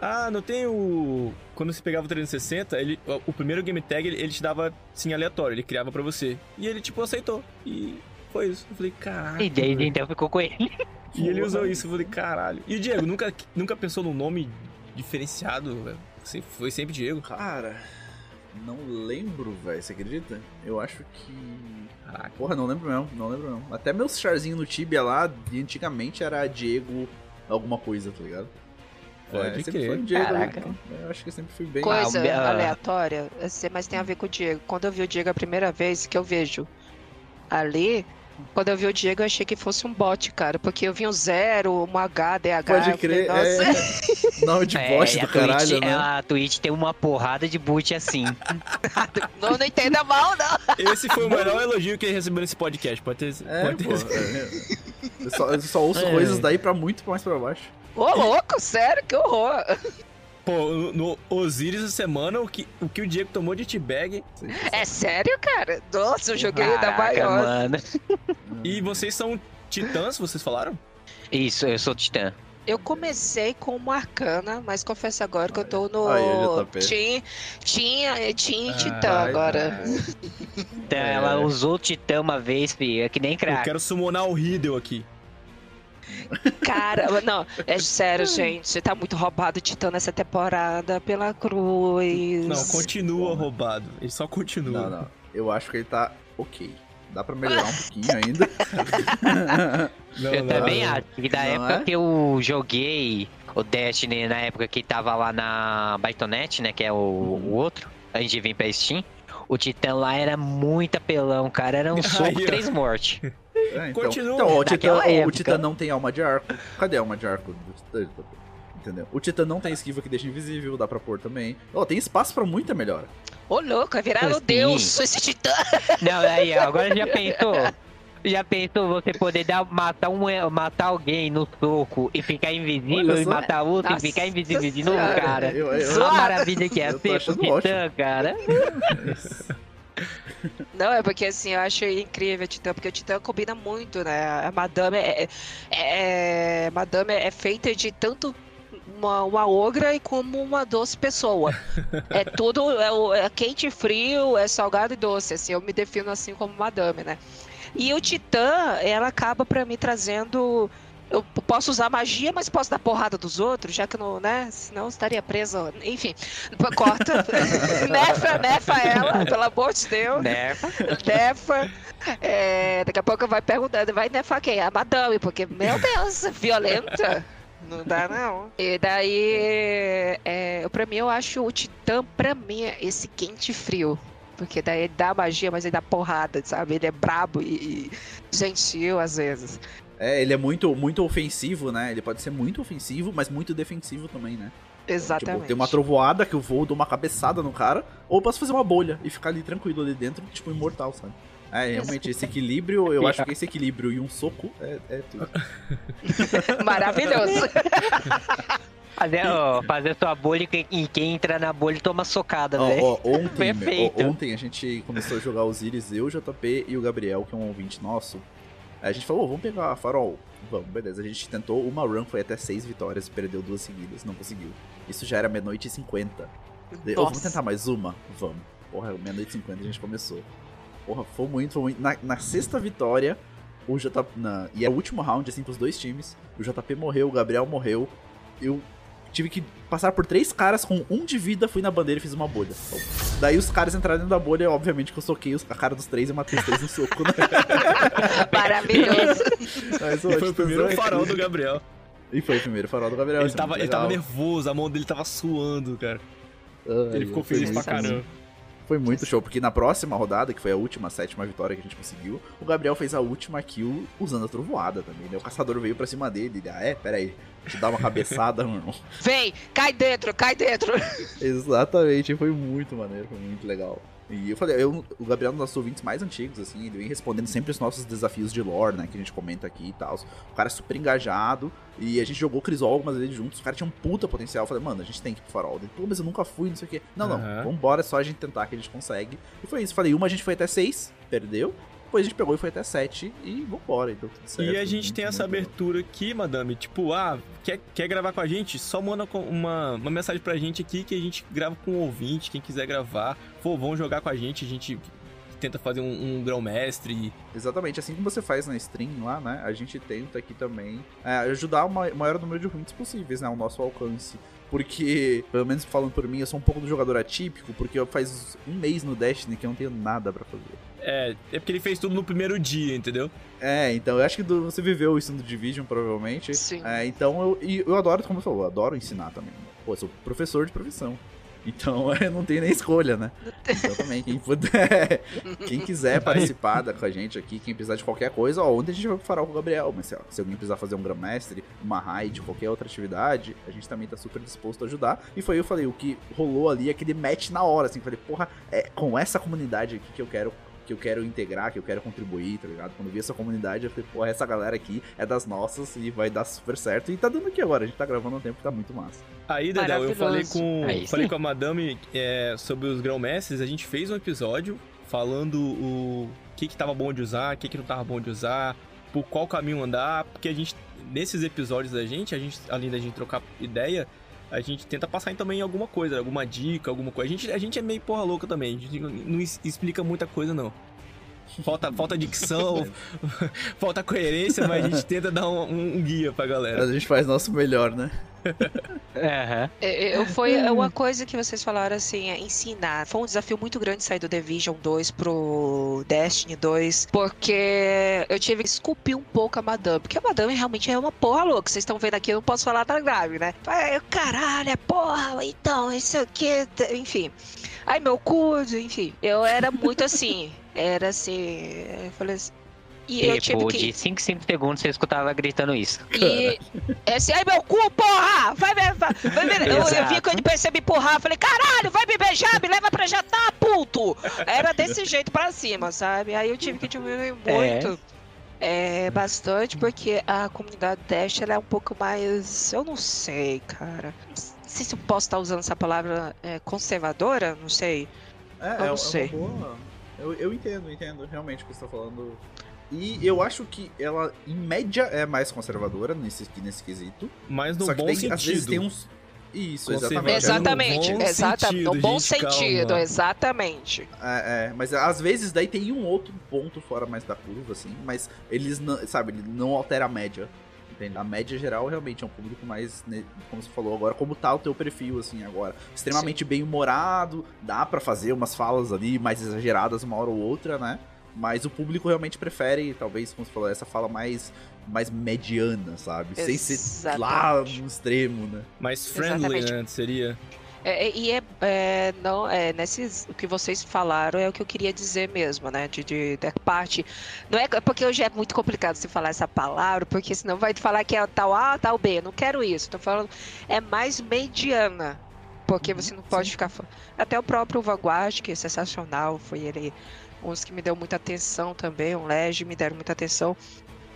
Ah, não tem o. Quando você pegava o 360, ele, o- o primeiro game tag ele, ele te dava assim aleatório, ele criava pra você. E ele, tipo, aceitou. E foi isso. Eu falei, caralho. E daí então ficou com ele. E ele usou isso, eu falei, caralho. E o Diego, nunca, nunca pensou num nome diferenciado? velho? Você foi sempre Diego. Cara, não lembro, velho, você acredita? Eu acho que. Caraca. Porra, não lembro não, não lembro não. Até meu charzinho no Tibia lá, de antigamente era Diego alguma coisa, tá ligado? Pode sempre crer. foi Diego. Caraca. né? Eu acho que sempre fui bem. Coisa Ah, o aleatória, assim, mas tem a ver com o Diego. Quando eu vi o Diego a primeira vez que eu vejo ali, quando eu vi o Diego, eu achei que fosse um bot, cara. Porque eu vi um zero, um H, DH. Pode falei, crer, Nossa, é. Nome de e a do caralho, Twitch, né? A Twitch tem uma porrada de boot assim. não, não entenda mal, não. Esse foi o melhor elogio que ele recebeu nesse podcast. Pode ter. É, pode ter pô. é. Eu só, eu só ouço É. coisas daí pra muito mais pra baixo. Ô, louco, sério, que horror. Pô, no Osiris essa semana, o que, o que o Diego tomou de t-bag. É sério, cara? Nossa, eu joguei Caraca, da maior. Mano. E vocês são titãs, vocês falaram? Isso, eu sou titã. Eu comecei com uma arcana, mas confesso agora que eu tô no Team, tinha, Team Titã agora. Então, ela usou Titã uma vez, filho, é que nem crack. Eu quero summonar o Riddle aqui. Cara, não, é sério, gente. Você tá muito roubado Titã nessa temporada pela cruz. Não, continua roubado. Ele só continua. Não, não. Eu acho que ele tá ok. Dá pra melhorar um pouquinho ainda. não, eu não, também acho. que da época é? que eu joguei o Destiny, na época que tava lá na Baitonet, né? Que é o, o outro, antes de vir pra Steam. O Titã lá era muito apelão, cara. Era um soco, Aí, três mortes. É, então, Continua. Então, o, Titã, o, o Titã não tem alma de arco. Cadê a alma de arco? Entendeu? O Titã não tem esquiva que deixa invisível, dá pra pôr também. Oh, tem espaço pra muita melhora. Ô, louco, vai virar o Deus, esse Titã. Não, aí, agora já pensou. Já pensou você poder dar, matar, um, matar alguém no soco e ficar invisível e matar outro Nossa e ficar invisível de novo, cara? Eu, eu, Só a maravilha que é ser pro Titã, cara. Não, é porque assim, eu acho incrível o Titã, porque o Titã combina muito, né? A Madame é, é, é Madame é feita de tanto uma, uma ogra e como uma doce pessoa. é tudo, é, é quente e frio, é salgado e doce, assim, eu me defino assim como Madame, né? E o Titã, ela acaba para mim trazendo eu posso usar magia, mas posso dar porrada dos outros, já que não, né? Senão estaria preso. Enfim, corta. nefa, nefa ela, pelo amor de Deus. Nefa. Nefa. É, daqui a pouco vai perguntando, vai nefar quem? A madame, porque, meu Deus, violenta. Não dá, não. E daí, é, pra mim, eu acho o Titã, pra mim, esse quente frio. Porque daí ele dá magia, mas ele dá porrada, sabe? Ele é brabo e, e gentil às vezes. É, ele é muito, muito ofensivo, né? Ele pode ser muito ofensivo, mas muito defensivo também, né? Exatamente. Tipo, tem uma trovoada que eu vou, dou uma cabeçada no cara, ou posso fazer uma bolha e ficar ali tranquilo ali dentro, tipo, imortal, sabe? É, realmente, esse equilíbrio, eu acho que esse equilíbrio e um soco é, é tudo. Maravilhoso. Fazer, ó, fazer sua bolha e quem entra na bolha toma socada, velho. ontem, Perfeito. ontem a gente começou a jogar os Iris, eu, o JP e o Gabriel, que é um ouvinte nosso. Aí a gente falou, oh, vamos pegar a farol. Vamos, beleza. A gente tentou uma run, foi até seis vitórias, perdeu duas seguidas, não conseguiu. Isso já era meia-noite e cinquenta. Oh, vamos tentar mais uma? Vamos. Porra, meia-noite e cinquenta a gente começou. Porra, foi muito, foi muito. Na, na sexta vitória, o JP. Na, e é o último round, assim, pros dois times. O JP morreu, o Gabriel morreu. Eu tive que passar por três caras com um de vida, fui na bandeira e fiz uma bolha. Então, daí os caras entraram dentro da bolha, obviamente que eu soquei a cara dos três e matei os três no soco, né? Maravilhoso. Mas, foi o primeiro farol do Gabriel. E foi o primeiro farol do Gabriel. Ele, é tava, ele tava nervoso, a mão dele tava suando, cara. Ai, ele ficou feliz pra caramba. Foi muito show, porque na próxima rodada, que foi a última, a sétima vitória que a gente conseguiu, o Gabriel fez a última kill usando a trovoada também, né? O caçador veio pra cima dele, ele, ah, é, peraí, te dá uma cabeçada, meu irmão. Vem, cai dentro, cai dentro. Exatamente, foi muito maneiro, foi muito legal. E eu falei, eu, o Gabriel é um dos nossos ouvintes mais antigos, assim, ele vem respondendo sempre os nossos desafios de lore, né, que a gente comenta aqui e tal. O cara é super engajado, e a gente jogou Crisol algumas vezes juntos, o cara tinha um puta potencial. Eu falei, mano, a gente tem que ir pro farol. Ele, pô, mas eu nunca fui, não sei o quê. Não, uhum. não, vambora, é só a gente tentar que a gente consegue. E foi isso, falei, uma a gente foi até seis, perdeu. Depois a gente pegou e foi até 7 e vambora, então tudo certo. E a gente tem essa abertura aqui, madame, tipo, ah, quer, quer gravar com a gente? Só manda uma, uma mensagem pra gente aqui que a gente grava com o ouvinte, quem quiser gravar. Pô, vão jogar com a gente, a gente tenta fazer um, um grão-mestre. Exatamente, assim como você faz na stream lá, né? A gente tenta aqui também é, ajudar o maior número de ouvintes possíveis, né? Ao nosso alcance. Porque, pelo menos falando por mim, eu sou um pouco do jogador atípico, porque eu faz um mês no Destiny que eu não tenho nada para fazer. É, é porque ele fez tudo no primeiro dia, entendeu? É, então eu acho que do, você viveu isso no Division, provavelmente. Sim. É, então eu, eu adoro, como você falou, eu adoro ensinar também. Pô, eu sou professor de profissão. Então eu não tenho nem escolha, né? Então também, quem puder, quem quiser participar da, com a gente aqui, quem precisar de qualquer coisa, ó, ontem a gente vai pro farol com o Gabriel, mas se, ó, se alguém precisar fazer um Grandmestre, uma raid, qualquer outra atividade, a gente também tá super disposto a ajudar. E foi eu falei, o que rolou ali, aquele match na hora, assim, falei, porra, é com essa comunidade aqui que eu quero que eu quero integrar, que eu quero contribuir, tá ligado? Quando eu vi essa comunidade, eu falei, pô, essa galera aqui é das nossas e vai dar super certo. E tá dando aqui agora, a gente tá gravando um tempo que tá muito massa. Aí, Dedel, eu falei com, falei com a madame é, sobre os grão-mestres, a gente fez um episódio falando o que que tava bom de usar, o que que não tava bom de usar, por qual caminho andar, porque a gente, nesses episódios da gente, a gente, além da gente trocar ideia, a gente tenta passar também alguma coisa, alguma dica, alguma coisa. A gente, a gente é meio porra louca também, a gente não explica muita coisa não. Falta, falta dicção, falta coerência, mas a gente tenta dar um, um guia pra galera. A gente faz nosso melhor, né? uhum. eu, foi uma coisa que vocês falaram assim, é ensinar. Foi um desafio muito grande sair do Division 2 pro Destiny 2, porque eu tive que esculpir um pouco a Madame, porque a Madame realmente é uma porra louca. Vocês estão vendo aqui, eu não posso falar tá grave, né? Eu, caralho, é porra, então, isso aqui, enfim. Ai, meu cu, enfim. Eu era muito assim. Era assim. Eu falei assim. E eu tive que... de 5 5 segundos você escutava gritando isso. E esse aí, meu cu, porra! Vai me. Vai, vai me... eu, eu vi quando ele me empurrar, falei, caralho, vai me beijar, me leva pra jantar, puto! Era desse jeito pra cima, sabe? Aí eu tive que diminuir muito. É. é bastante, porque a comunidade Dash ela é um pouco mais. Eu não sei, cara. Não sei se eu posso estar usando essa palavra é, conservadora, não sei. É, eu não é, sei. É uma boa... eu, eu entendo, entendo realmente o que você está falando. E eu acho que ela, em média, é mais conservadora nesse, nesse quesito. Mas no Só que bom tem, sentido. às vezes tem uns. Isso, exatamente. Exatamente, no exatamente. no bom sentido, calma. exatamente. É, é, mas às vezes daí tem um outro ponto fora mais da curva, assim, mas eles não, sabe, ele não altera a média. Entende? A média geral realmente é um público mais, né, como você falou agora, como tá o teu perfil, assim, agora. Extremamente Sim. bem humorado, dá para fazer umas falas ali mais exageradas uma hora ou outra, né? Mas o público realmente prefere, talvez, como você falou, essa fala mais, mais mediana, sabe? Exatamente. Sem ser lá no extremo, né? Mais friendly, Exatamente. né? Seria. É, é, e é, é, não, é, nesses, o que vocês falaram é o que eu queria dizer mesmo, né? De, de, da parte. Não é porque hoje é muito complicado você falar essa palavra, porque senão vai falar que é tal A, tal B. Eu não quero isso. Tô falando. É mais mediana. Porque você não pode Sim. ficar. Até o próprio Vanguard, que é sensacional, foi ele uns que me deu muita atenção também, um Lege me deram muita atenção.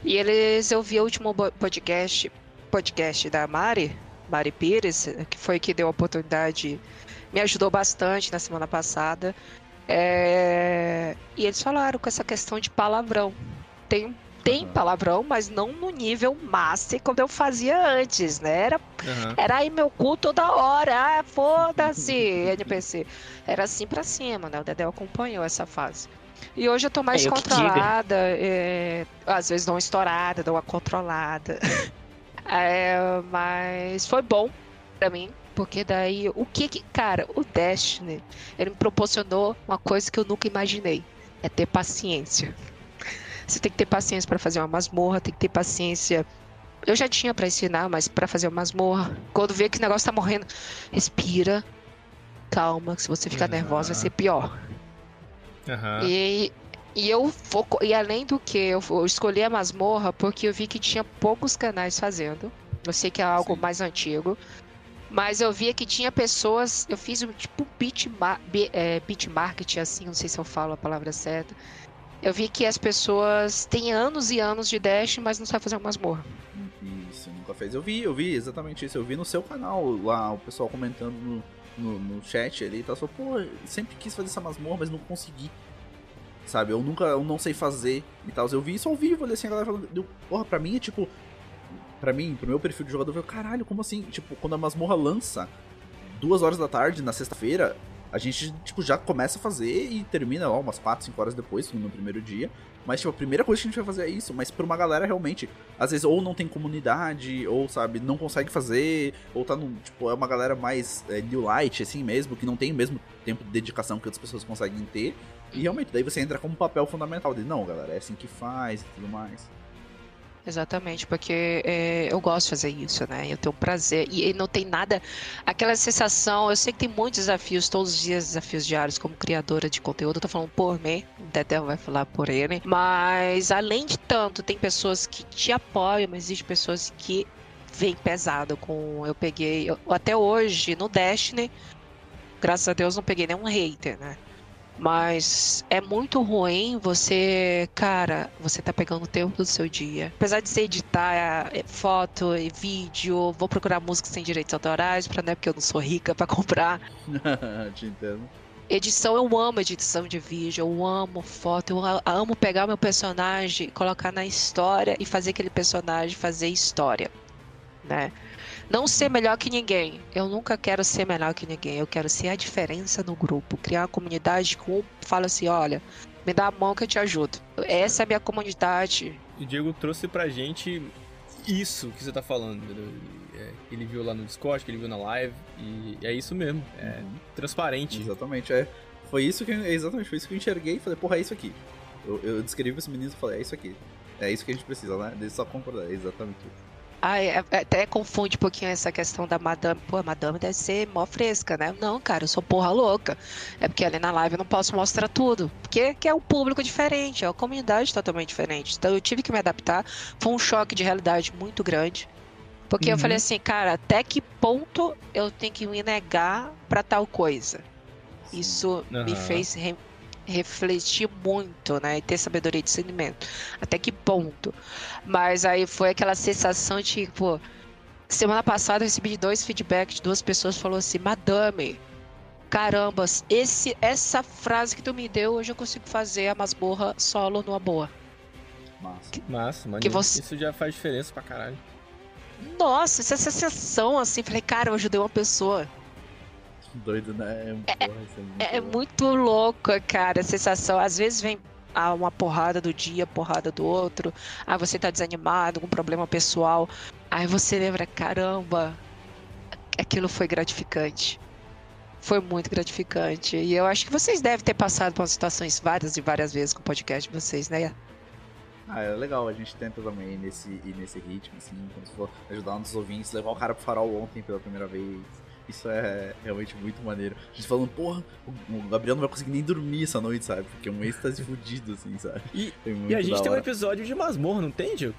E eles, eu vi o último podcast, podcast da Mari, Mari Pires, que foi que deu a oportunidade, me ajudou bastante na semana passada. É... E eles falaram com essa questão de palavrão. Tem, tem uhum. palavrão, mas não no nível master como eu fazia antes, né? Era, uhum. era aí meu cu toda hora, ah, foda-se, NPC. Era assim pra cima, né? O Dedé acompanhou essa fase. E hoje eu tô mais é, controlada, é, às vezes dou uma estourada, dou uma controlada. é, mas foi bom pra mim, porque daí, o que que. Cara, o Destiny, ele me proporcionou uma coisa que eu nunca imaginei: é ter paciência. Você tem que ter paciência para fazer uma masmorra, tem que ter paciência. Eu já tinha para ensinar, mas para fazer uma masmorra, quando vê que o negócio tá morrendo, respira, calma, que se você ficar uhum. nervosa vai ser pior. Uhum. E, e eu vou, e além do que, eu, eu escolhi a masmorra porque eu vi que tinha poucos canais fazendo. Eu sei que é algo Sim. mais antigo. Mas eu via que tinha pessoas. Eu fiz um tipo beat, é, beat marketing, assim, não sei se eu falo a palavra certa. Eu vi que as pessoas têm anos e anos de Dash, mas não sabem fazer uma masmorra. Isso, nunca fez. Eu vi, eu vi exatamente isso. Eu vi no seu canal lá, o pessoal comentando no, no, no chat ali e tal. Só, pô, sempre quis fazer essa masmorra, mas não consegui. Sabe, eu nunca, eu não sei fazer e tal. Eu vi isso ao vivo ali, assim, a galera falando, porra, pra mim é tipo. Pra mim, pro meu perfil de jogador, eu caralho, como assim? Tipo, quando a masmorra lança, duas horas da tarde, na sexta-feira, a gente, tipo, já começa a fazer e termina ó, umas 4, 5 horas depois, no primeiro dia. Mas, tipo, a primeira coisa que a gente vai fazer é isso. Mas pra uma galera realmente, às vezes, ou não tem comunidade, ou, sabe, não consegue fazer, ou tá num, tipo, é uma galera mais é, new light, assim mesmo, que não tem o mesmo tempo de dedicação que outras pessoas conseguem ter. E realmente, daí você entra como papel fundamental de, não, galera, é assim que faz e tudo mais. Exatamente, porque é, eu gosto de fazer isso, né? Eu tenho prazer. E, e, não tem nada. Aquela sensação. Eu sei que tem muitos desafios, todos os dias desafios diários, como criadora de conteúdo. Eu tô falando por mim, o Dedé vai falar por ele. Mas, além de tanto, tem pessoas que te apoiam, mas existem pessoas que vêm pesado com. Eu peguei. Eu, até hoje, no Destiny, graças a Deus, não peguei nenhum hater, né? Mas é muito ruim você, cara, você tá pegando o tempo do seu dia. Apesar de você editar é, foto e vídeo, vou procurar música sem direitos autorais, pra, né, porque eu não sou rica pra comprar. Te entendo. Edição, eu amo edição de vídeo, eu amo foto, eu amo pegar meu personagem, colocar na história e fazer aquele personagem fazer história, né? Não ser melhor que ninguém. Eu nunca quero ser melhor que ninguém. Eu quero ser a diferença no grupo. Criar uma comunidade que um fala assim: olha, me dá a mão que eu te ajudo. Essa é a minha comunidade. O Diego trouxe pra gente isso que você tá falando. É, ele viu lá no Discord, que ele viu na live. E é isso mesmo. É uhum. transparente. Exatamente. É, foi isso que eu, exatamente foi isso que eu enxerguei e falei, porra, é isso aqui. Eu, eu descrevi pra esse menino e falei, é isso aqui. É isso que a gente precisa, né? Deixa só concordar. É exatamente isso. Ai, é, é, até confunde um pouquinho essa questão da madame. Pô, a madame deve ser mó fresca, né? Não, cara, eu sou porra louca. É porque ali na live eu não posso mostrar tudo. Porque que é um público diferente, é uma comunidade totalmente diferente. Então eu tive que me adaptar. Foi um choque de realidade muito grande. Porque uhum. eu falei assim, cara, até que ponto eu tenho que me negar para tal coisa? Isso uhum. me fez refletir muito, né? E ter sabedoria de discernimento. Até que ponto? Mas aí foi aquela sensação de, tipo, semana passada eu recebi dois feedbacks de duas pessoas falou assim, Madame, caramba, esse, essa frase que tu me deu, hoje eu consigo fazer a masmorra solo numa boa. Massa, que, Massa mano. Você... Isso já faz diferença pra caralho. Nossa, essa sensação assim, falei, cara, eu ajudei uma pessoa. Doido, né? É, é, muito, é, é muito louco, cara, a sensação. Às vezes vem ah, uma porrada do dia, porrada do outro. Ah, você tá desanimado, com problema pessoal. Aí você lembra, caramba, aquilo foi gratificante. Foi muito gratificante. E eu acho que vocês devem ter passado por situações várias e várias vezes com o podcast de vocês, né? Ah, é legal, a gente tenta também nesse, ir nesse ritmo, assim, quando for ajudar nossos ouvintes, levar o cara pro farol ontem pela primeira vez isso é realmente muito maneiro. A gente falando, porra, o Gabriel não vai conseguir nem dormir essa noite, sabe? Porque um êxtase fudido, assim, sabe? E, e a gente tem um episódio de masmorra, não tem, Gil?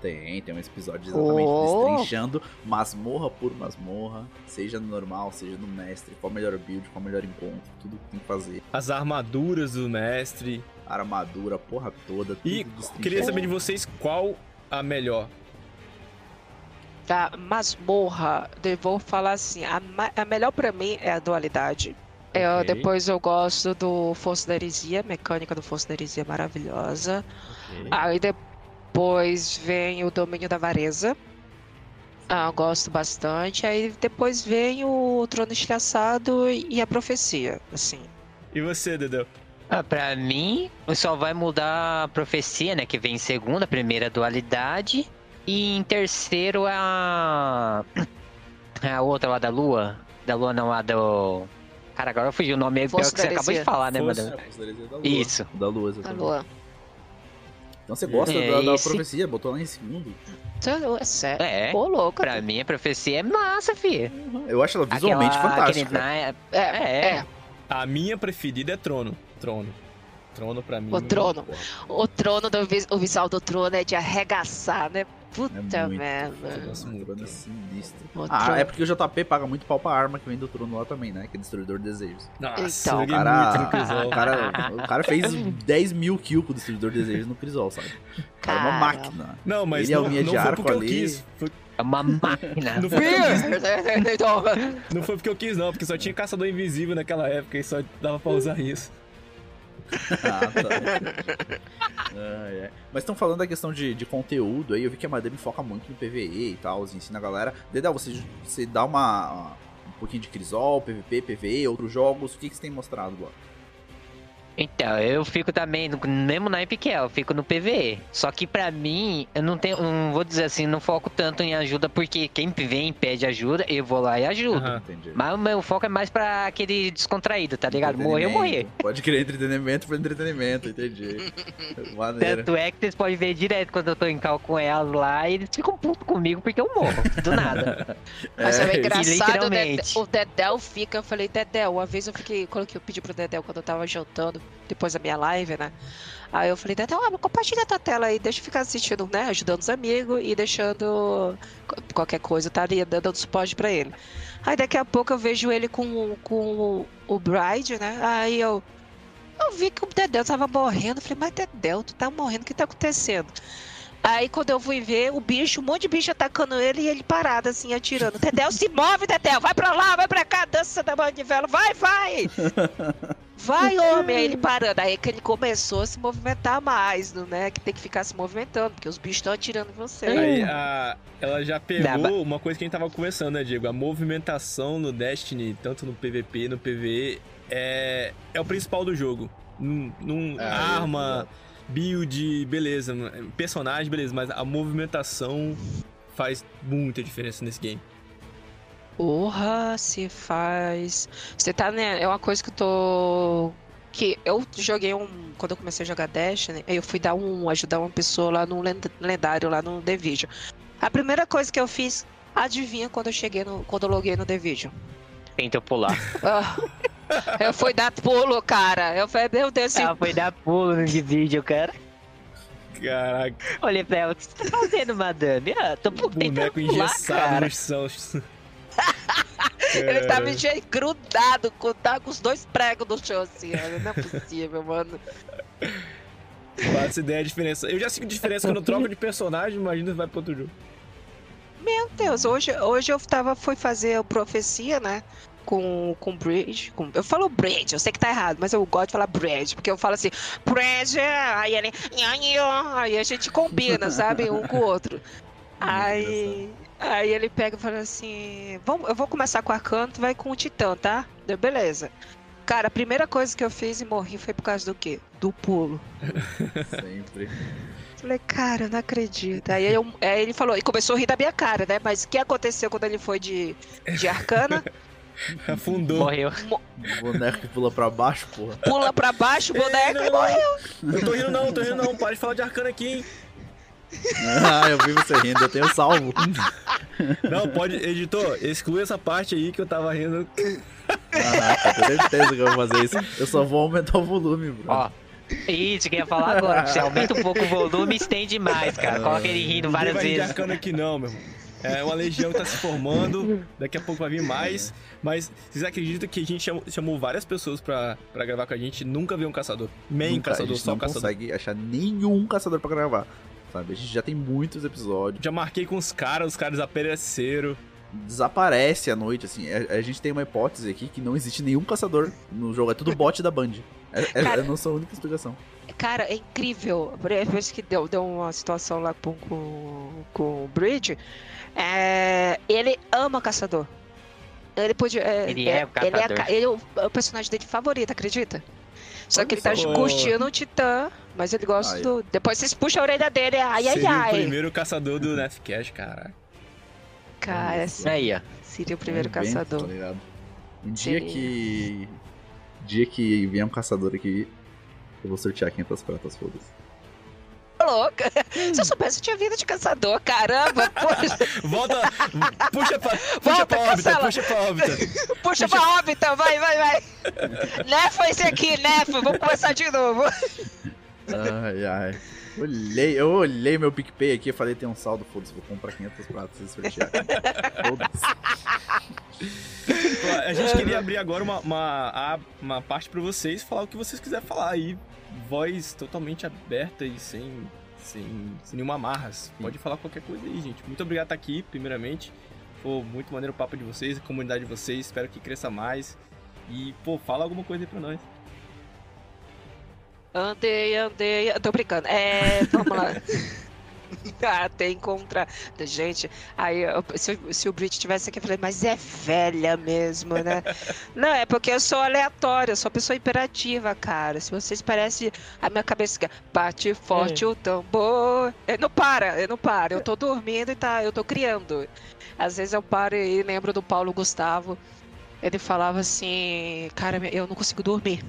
Tem, tem um episódio exatamente oh. destrinchando masmorra por masmorra, seja no normal, seja no mestre, qual o melhor build, qual o melhor encontro, tudo que tem que fazer. As armaduras do mestre. A armadura, a porra toda. E queria saber de vocês qual a melhor da masmorra, eu vou falar assim, a, a melhor para mim é a dualidade. Okay. Eu, depois eu gosto do Força da Heresia, mecânica do Força da Heresia maravilhosa. Okay. Aí depois vem o Domínio da Vareza. Ah, gosto bastante. Aí depois vem o Trono Estilhaçado e a Profecia, assim. E você, Dedeu? Ah, pra mim, só vai mudar a profecia, né? Que vem em segunda, primeira dualidade. E em terceiro a. A outra lá da Lua. Da Lua não, a do. Cara, agora eu fugi o nome pior que você acabou de falar, né, mano? Isso. Da Lua, exatamente. Da Lua. Então você gosta é, da, da esse... profecia? Botou lá em segundo? É sério. É. Pô, louco. Pra mim a profecia é massa, fi. Eu acho ela visualmente Aquela, fantástica. É, é, é. A minha preferida é Trono. Trono. Trono pra mim. O Trono. O Trono, do, o visual do Trono é de arregaçar, né? Puta é merda. Nossa, é sinistro. Ah, é porque o JP paga muito pau pra arma que vem do trono lá também, né? Que é destruidor de desejos. Nossa, então. o, cara, o, cara, o cara fez 10 mil kills com o destruidor de desejos no Crisol, sabe? Cara é uma máquina. Não, mas Ele é não, é não foi porque ali. eu quis. Foi... É uma máquina. Não foi, então, não foi porque eu quis, não, porque só tinha caçador invisível naquela época e só dava pra usar isso. ah, tá. ah, é. Mas estão falando da questão de, de conteúdo aí, eu vi que a Madame foca muito no PVE e tal, ensina a galera. Dedel, você, você dá uma, um pouquinho de Crisol, PVP, PVE, outros jogos, o que, que você tem mostrado lá? Então, eu fico também no mesmo naipe que é, eu fico no PVE. Só que para mim, eu não tenho, não vou dizer assim, não foco tanto em ajuda, porque quem vem e pede ajuda, eu vou lá e ajudo. Uhum, Mas o meu foco é mais para aquele descontraído, tá ligado? Morrer, eu morrer. Pode querer entretenimento por entretenimento, entendi. Maneiro. Tanto é que vocês podem ver direto quando eu tô em cal com elas lá, e eles ficam putos comigo porque eu morro, do nada. Mas é, é engraçado, o Dedel fica, eu falei, Dedel, uma vez eu fiquei, quando eu pedi pro Dedel quando eu tava jantando, depois da minha live, né? Aí eu falei, Dedel, ah, compartilha tua tela aí, deixa eu ficar assistindo, né? Ajudando os amigos e deixando qualquer coisa, tá ali dando suporte pra ele. Aí daqui a pouco eu vejo ele com, com o Bride, né? Aí eu. Eu vi que o Dedel tava morrendo. Falei, mas Dedel, tu tá morrendo, o que tá acontecendo? Aí quando eu fui ver, o bicho, um monte de bicho atacando ele e ele parado assim, atirando. Dedel, se move, Dedel, vai pra lá, vai pra cá, dança da manivela, vai, vai! Vai, homem! Aí ele parando. Aí que ele começou a se movimentar mais, né? Que tem que ficar se movimentando, porque os bichos estão atirando em você. Aí a, ela já pegou uma coisa que a gente tava conversando, né, Diego? A movimentação no Destiny, tanto no PVP no PVE, é, é o principal do jogo. Num, num é, arma, é build, beleza. Personagem, beleza. Mas a movimentação faz muita diferença nesse game. Porra, se faz. Você tá, né? É uma coisa que eu tô. Que eu joguei um. Quando eu comecei a jogar Destiny, eu fui dar um. ajudar uma pessoa lá no lendário, lá no The Vision. A primeira coisa que eu fiz, adivinha quando eu cheguei no. Quando eu loguei no The Vision? Tenta pular. Ah, eu fui dar pulo, cara. Eu falei, meu Deus, Ela foi dar pulo no Vision, cara. Caraca. Olha, Fel, o que você tá fazendo, madame? Ah, tô por Boneco engessado cara. nos sãos. Ele tava grudado, com, tá com os dois pregos no chão assim, não é possível, mano. Faço ideia a diferença. Eu já sinto diferença quando eu troco de personagem, imagina vai pro outro jogo. Meu Deus, hoje, hoje eu tava, fui fazer a profecia, né? Com, com Bridge. Com, eu falo Bridge, eu sei que tá errado, mas eu gosto de falar Bridge, porque eu falo assim, Bridge, aí ele. Aí a gente combina, sabe? Um com o outro. Aí. Aí ele pega e fala assim: Vamos, eu vou começar com o arcano, tu vai com o titã, tá? Deu beleza. Cara, a primeira coisa que eu fiz e morri foi por causa do quê? Do pulo. Sempre. Falei, cara, não acredito. Aí, eu, aí, ele falou, e começou a rir da minha cara, né? Mas o que aconteceu quando ele foi de, de arcana? Afundou. Morreu. Mo o boneco pula pra baixo, porra. Pula pra baixo, boneco Ei, e morreu. Não tô rindo não, tô rindo não. Para de falar de arcana aqui, hein? ah, eu vi você rindo, eu tenho salvo. Não, pode, editor, exclui essa parte aí que eu tava rindo. Caraca, tenho certeza que eu vou fazer isso. Eu só vou aumentar o volume, bro. Ó. Isso que eu ia falar agora. Você aumenta um pouco o volume e estende mais, cara. Coloca ele rindo várias vai vezes. Não aqui não, meu irmão. É uma legião que tá se formando, daqui a pouco vai vir mais. Mas vocês acreditam que a gente chamou, chamou várias pessoas pra, pra gravar com a gente nunca veio um caçador? Main nunca, caçador, só um caçador. não consegue achar nenhum caçador pra gravar sabe? A gente já tem muitos episódios. Já marquei com os caras, os caras apareceram. Desaparece à noite, assim. A, a, gente tem uma hipótese aqui que não existe nenhum caçador no jogo. É tudo bot da Band. É, é, cara, é a nossa única explicação. Cara, é incrível. Depois que deu, deu uma situação lá com, com, com o Bridge, é, ele ama caçador. Ele pode. É, ele é, é o caçador. Ele é, ele é o personagem dele favorito, acredita? Só que ele tá curtindo o Titã, mas ele gosta Ai. do. Depois vocês puxam a orelha dele, ai, ai, Seria ai. o primeiro caçador do Nefcash, cara. Cara, aí, ó. Seria o primeiro é caçador. Tá? Um dia Seria. que. Dia que vier um caçador aqui, eu vou sortear 500 pratas, foda-se louca. Se eu soubesse, eu tinha vida de caçador, caramba. Poxa. Volta, puxa pra, puxa Volta, pra órbita, puxa pra órbita. Puxa, puxa pra órbita, vai, vai, vai. Nefa esse aqui, Nefa, vamos começar de novo. Ai, ai. Olhei, eu olhei meu PicPay aqui e falei, tem um saldo, foda-se, vou comprar 500 pratos e sortear. A gente queria abrir agora uma, uma, uma parte pra vocês, falar o que vocês quiserem falar aí voz totalmente aberta e sem, sem, sem nenhuma amarras. Pode falar qualquer coisa aí, gente. Muito obrigado por estar aqui, primeiramente. Pô, muito maneiro o papo de vocês, a comunidade de vocês. Espero que cresça mais. E, pô, fala alguma coisa aí pra nós. Andei, andei. Tô brincando. É, vamos lá. até encontrar. Gente, aí se, se o Brit tivesse aqui, eu falei, mas é velha mesmo, né? Não, é porque eu sou aleatória, eu sou pessoa imperativa, cara. Se vocês parecem. A minha cabeça bate forte é. o tambor. Eu não para, eu não paro. Eu tô dormindo e tá, eu tô criando. Às vezes eu paro e lembro do Paulo Gustavo. Ele falava assim, cara, eu não consigo dormir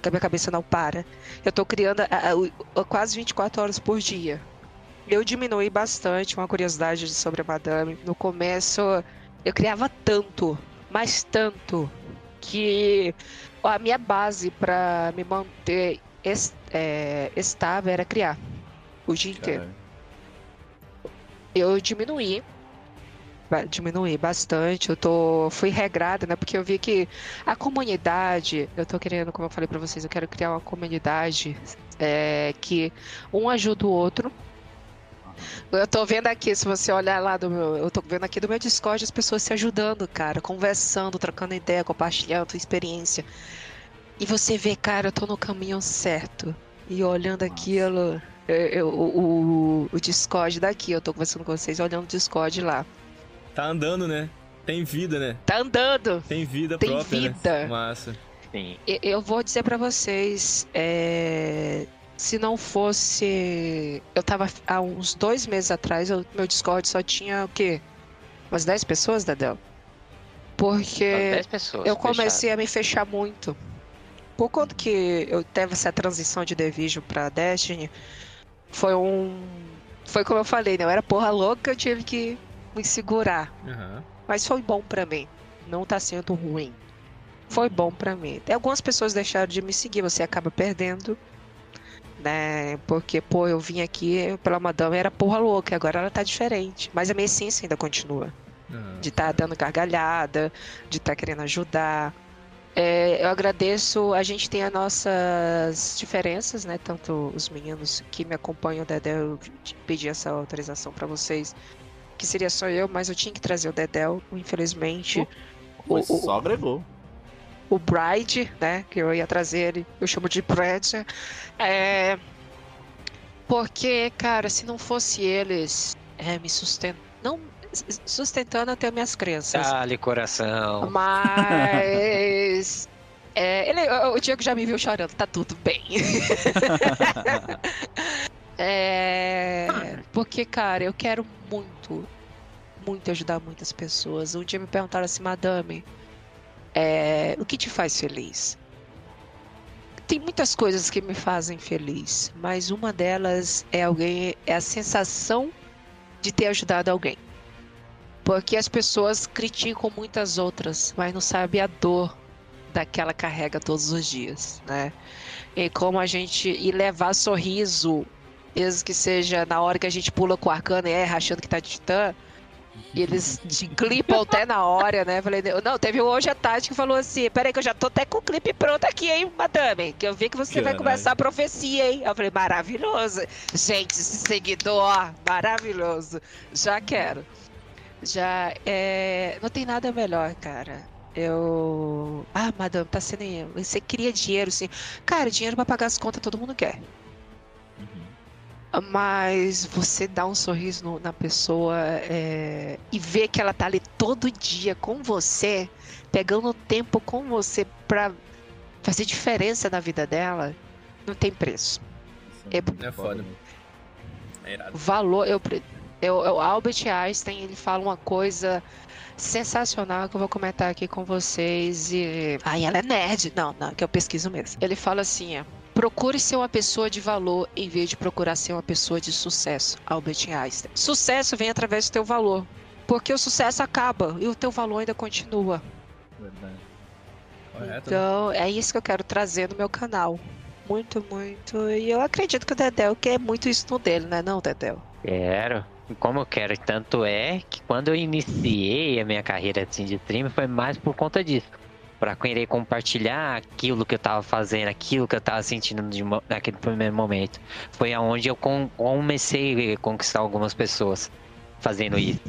que a minha cabeça não para. Eu tô criando a, a, a, quase 24 horas por dia eu diminui bastante uma curiosidade sobre a Madame. No começo, eu criava tanto, mas tanto, que a minha base para me manter est é, estável era criar o dia inteiro. Eu diminuí diminuir bastante. Eu tô fui regrada, né? Porque eu vi que a comunidade, eu tô querendo, como eu falei para vocês, eu quero criar uma comunidade é, que um ajuda o outro. Eu tô vendo aqui, se você olhar lá do meu. Eu tô vendo aqui do meu Discord as pessoas se ajudando, cara, conversando, trocando ideia, compartilhando experiência. E você vê, cara, eu tô no caminho certo. E olhando aquilo, eu, eu, o, o Discord daqui, eu tô conversando com vocês, olhando o Discord lá. Tá andando, né? Tem vida, né? Tá andando. Tem vida Tem própria, vida. né? Massa. Sim. Eu vou dizer para vocês, é... se não fosse. Eu tava há uns dois meses atrás, eu... meu Discord só tinha o quê? Umas 10 pessoas, Dadel? Porque 10 pessoas. eu comecei a me fechar muito. Por conta que eu teve essa transição de Division pra Destiny, foi um. Foi como eu falei, né? Eu era porra louca, eu tive que me segurar. Uhum. Mas foi bom pra mim. Não tá sendo ruim. Foi bom pra mim. Algumas pessoas deixaram de me seguir, você acaba perdendo. Né? Porque, pô, eu vim aqui pela madame era porra louca, agora ela tá diferente. Mas a minha essência ainda continua. Uhum. De estar tá dando gargalhada, de estar tá querendo ajudar. É, eu agradeço, a gente tem as nossas diferenças, né? Tanto os meninos que me acompanham, Dedé, eu pedi essa autorização para vocês que seria só eu, mas eu tinha que trazer o Dedel, infelizmente. O, o, só agregou. O Bride, né? Que eu ia trazer ele, eu chamo de Brad. É. Porque, cara, se não fosse eles é, me sustentando. Não sustentando até minhas crenças. Dale, coração. Mas. É, ele, o Diego já me viu chorando, tá tudo bem. É. Porque, cara, eu quero muito, muito ajudar muitas pessoas. Um dia me perguntaram assim, madame, é, o que te faz feliz? Tem muitas coisas que me fazem feliz, mas uma delas é alguém, é a sensação de ter ajudado alguém. Porque as pessoas criticam muitas outras, mas não sabem a dor daquela carrega todos os dias, né? E como a gente e levar sorriso mesmo que seja na hora que a gente pula com o arcano e erra achando que tá titã. E eles te clipam até na hora, né? Falei, não, teve um hoje à tarde que falou assim: peraí, que eu já tô até com o clipe pronto aqui, hein, madame? Que eu vi que você Caralho. vai começar a profecia, hein? Eu falei, maravilhoso. Gente, esse seguidor, maravilhoso. Já quero. Já é. Não tem nada melhor, cara. Eu. Ah, madame, tá sendo. Você queria dinheiro, sim. Cara, dinheiro pra pagar as contas todo mundo quer. Mas você dá um sorriso no, na pessoa é, e ver que ela tá ali todo dia com você, pegando tempo com você pra fazer diferença na vida dela, não tem preço. É, é foda. É valor, eu, eu, eu, Albert Einstein, ele fala uma coisa sensacional que eu vou comentar aqui com vocês e... Ai, ela é nerd. Não, não, que eu pesquiso mesmo. Ele fala assim, ó, Procure ser uma pessoa de valor em vez de procurar ser uma pessoa de sucesso. Albert Einstein. Sucesso vem através do teu valor. Porque o sucesso acaba e o teu valor ainda continua. Verdade. Correto, então, né? é isso que eu quero trazer no meu canal. Muito, muito. E eu acredito que o Dedel quer muito isso no dele, né, não, Dedel? Quero. Como eu quero, tanto é que quando eu iniciei a minha carreira assim, de stream foi mais por conta disso para querer compartilhar aquilo que eu tava fazendo, aquilo que eu tava sentindo de, naquele primeiro momento. Foi aonde eu comecei a conquistar algumas pessoas fazendo isso.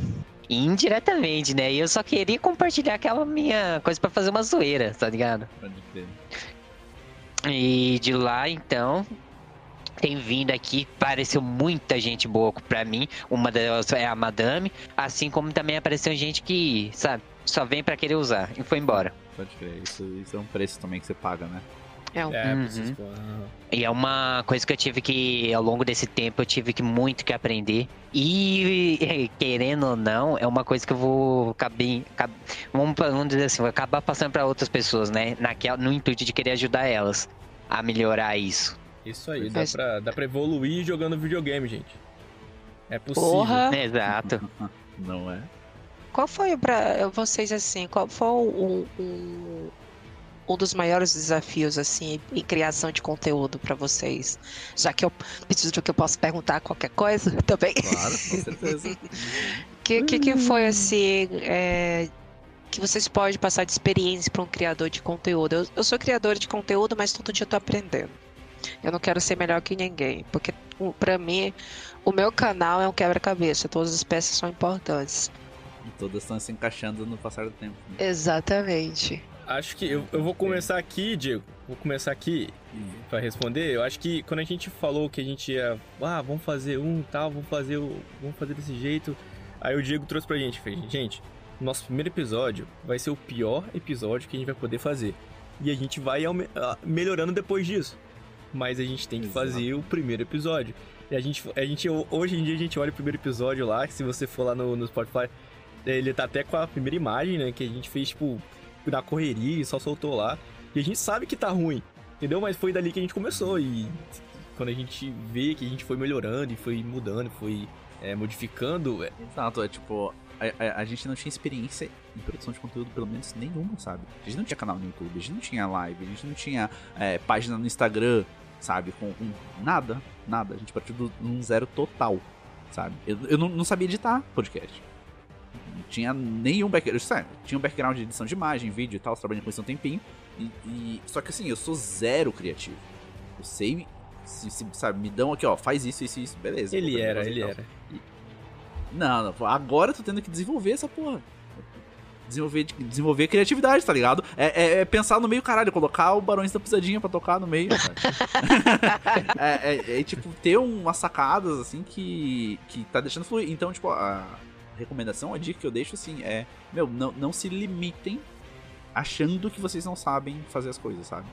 Indiretamente, né? E eu só queria compartilhar aquela minha coisa para fazer uma zoeira, tá ligado? Pode crer. E de lá, então, tem vindo aqui, apareceu muita gente boa pra mim. Uma delas é a Madame, assim como também apareceu gente que, sabe, só vem para querer usar e foi embora. Pode crer, isso, isso é um preço também que você paga, né? É, é uhum. E é uma coisa que eu tive que, ao longo desse tempo, eu tive que muito que aprender. E, querendo ou não, é uma coisa que eu vou caber, vamos, vamos dizer assim, vou acabar passando para outras pessoas, né? Naquela, no intuito de querer ajudar elas a melhorar isso. Isso aí, dá, pra, dá pra evoluir jogando videogame, gente. É possível. Porra. Exato. não é? Qual foi para vocês assim? Qual foi o, o, um dos maiores desafios assim em criação de conteúdo para vocês? Já que eu preciso que eu posso perguntar qualquer coisa também. Claro, com certeza. que, que, que foi assim é, que vocês podem passar de experiência para um criador de conteúdo? Eu, eu sou criador de conteúdo, mas todo dia eu tô aprendendo. Eu não quero ser melhor que ninguém, porque para mim o meu canal é um quebra-cabeça, todas as peças são importantes. E todas estão se encaixando no passar do tempo. Né? Exatamente. Acho que eu, eu vou começar aqui, Diego. Vou começar aqui para responder. Eu acho que quando a gente falou que a gente ia, ah, vamos fazer um tal, vamos fazer o, vamos fazer desse jeito. Aí o Diego trouxe pra gente, fez, gente, nosso primeiro episódio vai ser o pior episódio que a gente vai poder fazer. E a gente vai melhorando depois disso. Mas a gente tem que Exato. fazer o primeiro episódio. E a gente, a gente, hoje em dia a gente olha o primeiro episódio lá, que se você for lá no, no Spotify, ele tá até com a primeira imagem, né? Que a gente fez, tipo, na correria e só soltou lá. E a gente sabe que tá ruim, entendeu? Mas foi dali que a gente começou. E quando a gente vê que a gente foi melhorando e foi mudando, foi é, modificando. É... Exato, é tipo. A, a, a, gente não tinha experiência em produção de conteúdo, pelo menos nenhuma, sabe? A gente não tinha canal no YouTube, a gente não tinha live, a gente não tinha é, página no Instagram, sabe? Com, com, nada, nada. A gente partiu de um zero total, sabe? Eu, eu não, não sabia editar podcast tinha nenhum background. Tinha um background de edição de imagem, vídeo e tal, trabalhando com isso um tempinho. E, e, só que assim, eu sou zero criativo. Eu sei, se, se, sabe, me dão aqui, ó, faz isso, isso, isso, beleza. Ele era, ele era. E... Não, não, agora eu tô tendo que desenvolver essa porra. Desenvolver, desenvolver criatividade, tá ligado? É, é, é, pensar no meio, caralho, colocar o Barões da Pisadinha pra tocar no meio. é, é, é, tipo, ter umas sacadas, assim, que, que tá deixando fluir. Então, tipo, a, recomendação, a dica que eu deixo assim é: meu, não, não se limitem achando que vocês não sabem fazer as coisas, sabe?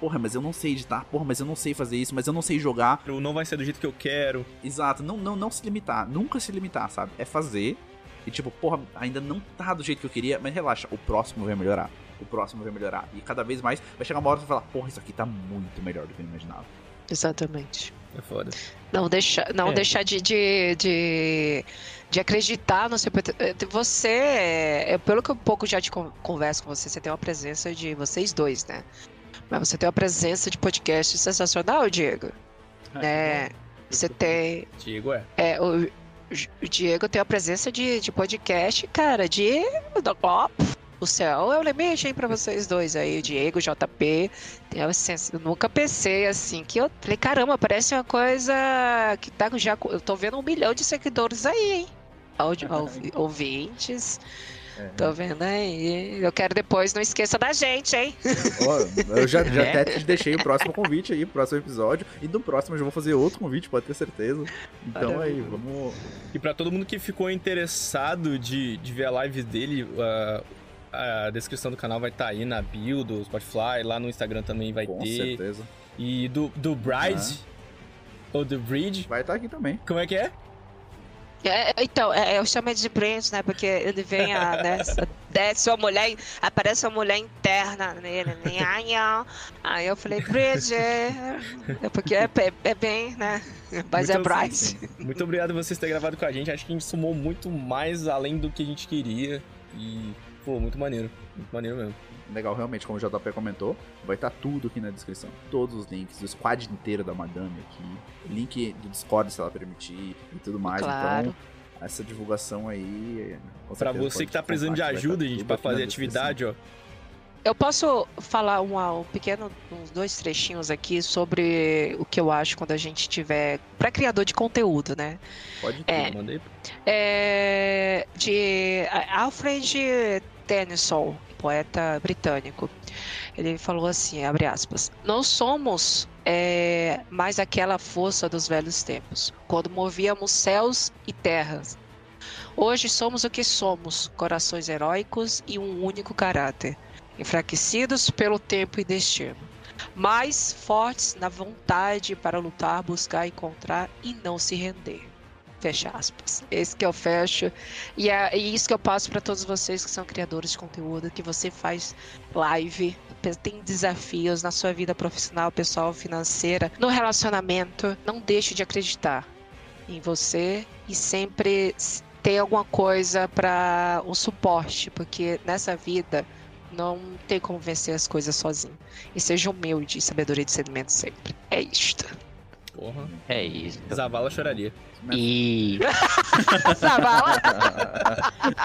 Porra, mas eu não sei editar, porra, mas eu não sei fazer isso, mas eu não sei jogar. Não vai ser do jeito que eu quero. Exato, não, não, não se limitar, nunca se limitar, sabe? É fazer e tipo, porra, ainda não tá do jeito que eu queria, mas relaxa, o próximo vai melhorar. O próximo vai melhorar. E cada vez mais vai chegar uma hora e falar, porra, isso aqui tá muito melhor do que eu imaginava. Exatamente. É foda. Não deixar, não é. deixar de, de, de de acreditar no seu eh, você é, pelo que eu pouco já te converso com você você tem uma presença de vocês dois né mas você tem uma presença de podcast sensacional Diego ah, né você tem Diego é, é o, o Diego tem uma presença de, de podcast cara de ó, o céu é o limite hein, pra vocês dois aí, o Diego, o JP. Tem eu nunca pensei assim, que eu falei, caramba, parece uma coisa que tá já. Eu tô vendo um milhão de seguidores aí, hein? Áudio, ouvintes. Uhum. Tô vendo aí. Eu quero depois, não esqueça da gente, hein? eu já, já é. até te deixei o próximo convite aí, pro próximo episódio. E no próximo eu já vou fazer outro convite, pode ter certeza. Então aí, vamos. E pra todo mundo que ficou interessado de, de ver a live dele, uh, a descrição do canal vai estar tá aí na bio do Spotify, lá no Instagram também vai Com ter. Com certeza. E do, do Bride, uhum. ou do Bridge. Vai estar tá aqui também. Como é que é? É, é, então, é, eu chamo de Prince, né? Porque ele vem a, né, desce uma mulher, aparece uma mulher interna nele, né? Aí eu falei, Bridget, é porque é, é, bem, né? Mas muito, é Bryce. Muito obrigado por vocês terem gravado com a gente. Acho que a gente sumou muito mais além do que a gente queria. E, pô, muito maneiro. Muito maneiro mesmo legal, realmente, como o JP comentou, vai estar tá tudo aqui na descrição. Todos os links, o squad inteiro da Madame aqui, link do Discord se ela permitir e tudo mais. Claro. Então, essa divulgação aí. Para você que tá precisando de tá ajuda, gente, para fazer atividade, ó. Eu posso falar um, um pequeno, uns dois trechinhos aqui sobre o que eu acho quando a gente tiver para criador de conteúdo, né? Pode ter, é, mandei. É, de Alfred Tennyson, poeta britânico. Ele falou assim, abre aspas, não somos é, mais aquela força dos velhos tempos, quando movíamos céus e terras. Hoje somos o que somos, corações heróicos e um único caráter, enfraquecidos pelo tempo e destino, mais fortes na vontade para lutar, buscar, encontrar e não se render. Fecha aspas. Esse que eu fecho. E é isso que eu passo para todos vocês que são criadores de conteúdo, que você faz live, tem desafios na sua vida profissional, pessoal, financeira, no relacionamento. Não deixe de acreditar em você e sempre ter alguma coisa para um suporte, porque nessa vida Não tem como vencer as coisas sozinho. E seja humilde e sabedoria de sedimento sempre. É isto. Porra. É isso. Zavala choraria. E Zavala.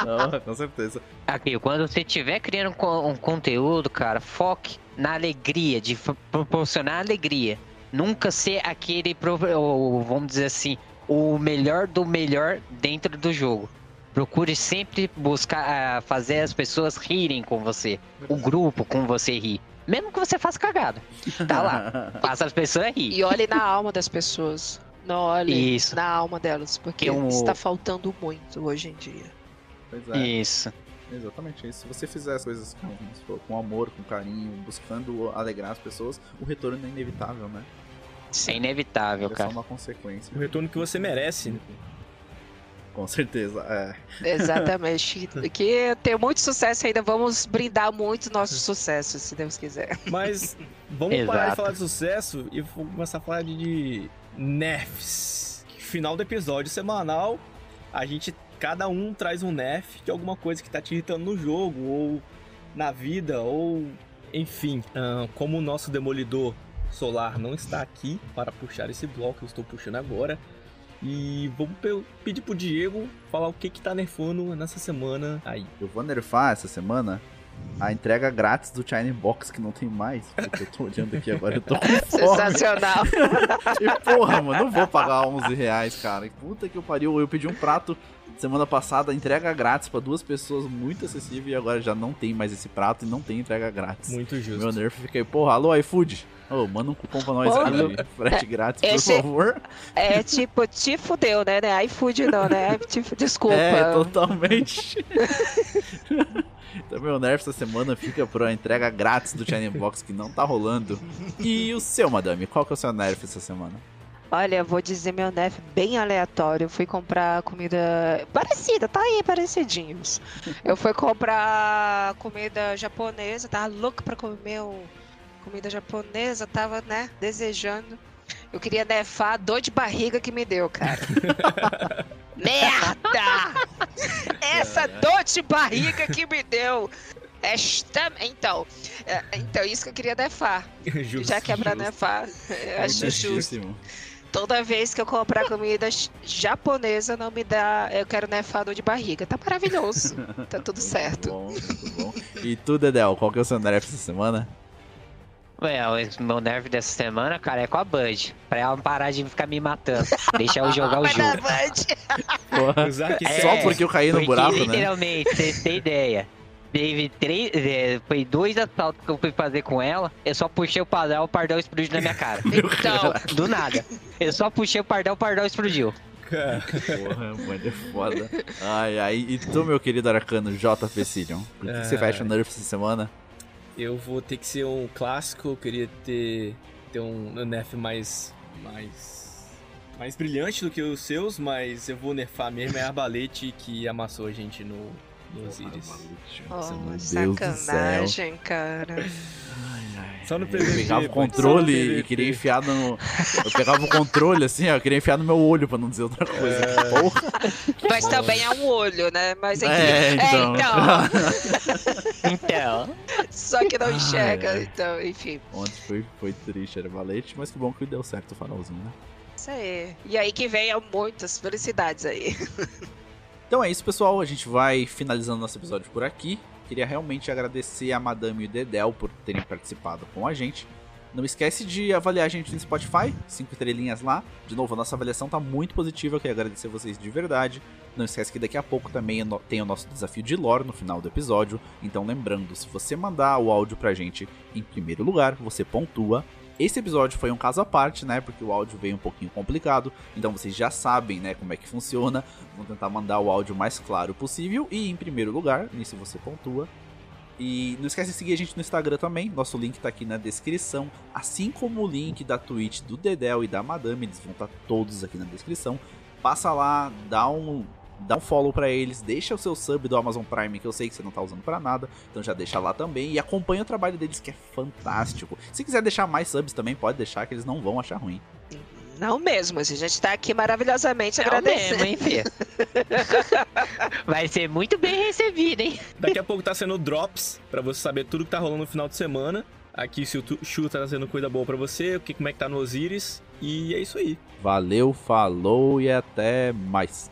Não, com certeza. aqui, quando você estiver criando um conteúdo, cara, foque na alegria, de proporcionar alegria. Nunca ser aquele, vamos dizer assim, o melhor do melhor dentro do jogo. Procure sempre buscar ah, fazer as pessoas rirem com você. O grupo com você rir. Mesmo que você faça cagada. Tá lá. Faça as pessoas rir. E olhe na alma das pessoas. Não olhe Isso. na alma delas, porque Que um- está faltando muito hoje em dia. Pois é. Isso. Exatamente isso. Se você fizer as coisas com, com amor, com carinho, buscando alegrar as pessoas, o retorno é inevitável, né? Isso é inevitável, é só cara. uma consequência. O retorno que você merece. né? Com certeza, é. Exatamente. que tem muito sucesso ainda. Vamos brindar muito nosso sucesso, se Deus quiser. Mas vamos parar de Exato. falar de sucesso e vamos começar a falar de, de nerfs. Final do episódio semanal, a gente, cada um traz um nerf de alguma coisa que tá te irritando no jogo, ou na vida, ou enfim. Como o nosso demolidor solar não está aqui para puxar esse bloco, eu estou puxando agora. E vamos pe- pedir pro Diego falar o que que tá nerfando nessa semana aí. Eu vou nerfar essa semana a entrega grátis do China Box que não tem mais. Porque eu tô olhando aqui agora, eu tô com fome. Sensacional. E porra, mano, não vou pagar 11 reais, cara. Puta que eu pariu. Eu pedi um prato semana passada, entrega grátis pra duas pessoas, muito acessível. E agora já não tem mais esse prato e não tem entrega grátis. Muito justo. Meu nerf fica aí, porra, alô iFood. Ô, manda um cupom pra nós Porra. aí, frete grátis, por esse- favor. É tipo, te fudeu, né? né? iFood não, né? Desculpa. É, totalmente. então, meu nerf essa semana fica pra entrega grátis do China Box que não tá rolando. E o seu, madame? Qual que é o seu nerf essa semana? Olha, vou dizer meu nef bem aleatório. Eu fui comprar comida parecida, tá aí, parecidinhos. Eu fui comprar comida japonesa, tava louco pra comer um- comida japonesa, tava, né, desejando. Eu queria nefar a dor de barriga que me deu, cara. Merda! Essa dor de barriga que me deu. Esta... Então, é, então, isso que eu queria nefar. Justo. Já que é pra justo. nefar, eu acho justo. Toda vez que eu comprar comida japonesa, não me dá. Eu quero nefador de barriga. Tá maravilhoso. Tá tudo certo. Muito bom, muito bom. E tu, Dedel, qual que é o seu nerf essa semana? Well, meu nerf dessa semana, cara, é com a Bud. Pra ela parar de ficar me matando. Deixar eu jogar o jogo. Porra. É, Só porque eu caí no Porque, buraco, né? literalmente, você tem ideia. Teve três. é, foi dois assaltos que eu fui fazer com ela. Eu só puxei o pardal, o pardal explodiu na minha cara. Então, Do nada. Eu só puxei o pardal, o pardal explodiu. Cara, Porra, mano, é foda. Ai, ai. E tu, meu querido arcano JP Cillion? Por que, que você fecha nerf essa semana? Eu vou ter que ser um clássico, eu queria ter, ter um nerf mais, mais, mais brilhante do que os seus, mas eu vou nerfar mesmo, é a arbalete que amassou a gente no, no Osiris. oh, Meu Deus do céu. sacanagem, cara. Só no Eu PVP. pegava o controle e queria enfiar no. Eu pegava o controle assim, ó, eu queria enfiar no meu olho pra não dizer outra coisa. Porra. Mas também é um olho, né? Mas enfim. É, então. Então. Só que não enxerga. Ai. Então, enfim. Ontem foi, foi triste, era valete, mas que bom que deu certo o farolzinho, né? Isso aí. E aí que venham muitas felicidades aí. Então é isso, pessoal. A gente vai finalizando nosso episódio por aqui. Queria realmente agradecer a Madame e o Dedel por terem participado com a gente. Não esquece de avaliar a gente no Spotify, cinco estrelinhas lá. De novo, a nossa avaliação tá muito positiva, eu queria agradecer vocês de verdade. Não esquece que daqui a pouco também tem o nosso desafio de lore no final do episódio. Então lembrando, se você mandar o áudio pra gente em primeiro lugar, você pontua. Esse episódio foi um caso à parte, né? Porque o áudio veio um pouquinho complicado. Então vocês já sabem, né, como é que funciona. Vamos tentar mandar o áudio mais claro possível. E em primeiro lugar, nisso você pontua. E não esquece de seguir a gente no Instagram também. Nosso link tá aqui na descrição. Assim como o link da Twitch do Dedel e da Madame. Eles vão estar todos aqui na descrição. Passa lá, dá um, dá um follow pra eles. Deixa o seu sub do Amazon Prime, que eu sei que você não tá usando pra nada. Então já deixa lá também. E acompanha o trabalho deles, que é fantástico. Se quiser deixar mais subs também, pode deixar, que eles não vão achar ruim. Não mesmo, a gente tá aqui maravilhosamente Não agradecendo. Mesmo, hein, Fê? Vai ser muito bem recebido, hein? Daqui a pouco tá sendo drops para você saber tudo que tá rolando no final de semana. Aqui se o Chu tá trazendo coisa boa para você, o que como é que tá no Osiris e é isso aí. Valeu, falou e até mais.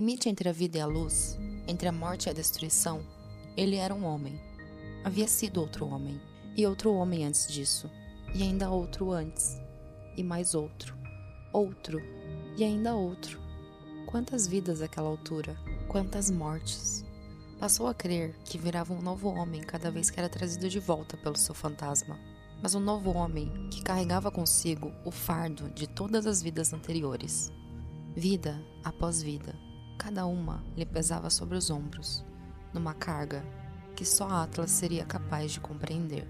limite entre a vida e a luz, entre a morte e a destruição, ele era um homem. Havia sido outro homem, e outro homem antes disso, e ainda outro antes, e mais outro, outro, e ainda outro. Quantas vidas àquela altura, quantas mortes. Passou a crer que virava um novo homem cada vez que era trazido de volta pelo seu fantasma, mas um novo homem que carregava consigo o fardo de todas as vidas anteriores. Vida após vida Cada uma lhe pesava sobre os ombros, numa carga que só Atlas seria capaz de compreender.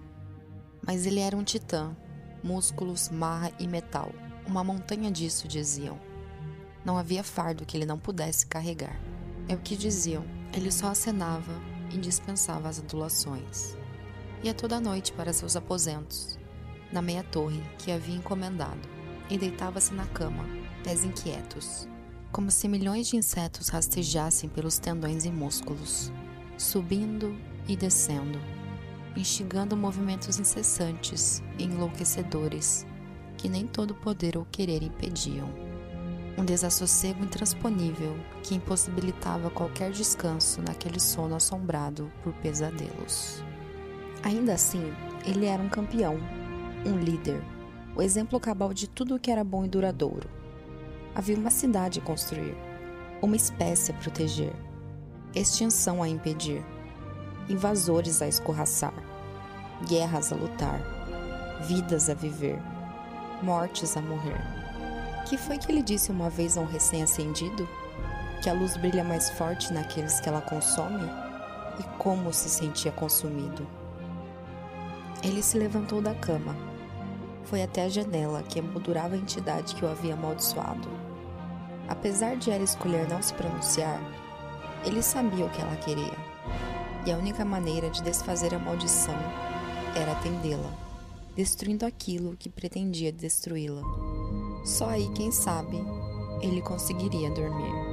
Mas ele era um titã, músculos, marra e metal. Uma montanha disso, diziam. Não havia fardo que ele não pudesse carregar. É o que diziam. Ele só acenava e dispensava as adulações. Ia toda noite para seus aposentos, na meia torre que havia encomendado, e deitava-se na cama, pés inquietos, como se milhões de insetos rastejassem pelos tendões e músculos, subindo e descendo, instigando movimentos incessantes e enlouquecedores que nem todo poder ou querer impediam. Um desassossego intransponível que impossibilitava qualquer descanso naquele sono assombrado por pesadelos. Ainda assim, ele era um campeão, um líder, o exemplo cabal de tudo o que era bom e duradouro Havia uma cidade a construir, uma espécie a proteger, extinção a impedir, invasores a escorraçar, guerras a lutar, vidas a viver, mortes a morrer. Que foi que ele disse uma vez a um recém-acendido? Que a luz brilha mais forte naqueles que ela consome? E como se sentia consumido? Ele se levantou da cama. Foi até a janela que emoldurava a entidade que o havia amaldiçoado. Apesar de ela escolher não se pronunciar, ele sabia o que ela queria. E a única maneira de desfazer a maldição era atendê-la, destruindo aquilo que pretendia destruí-la. Só aí, quem sabe, ele conseguiria dormir.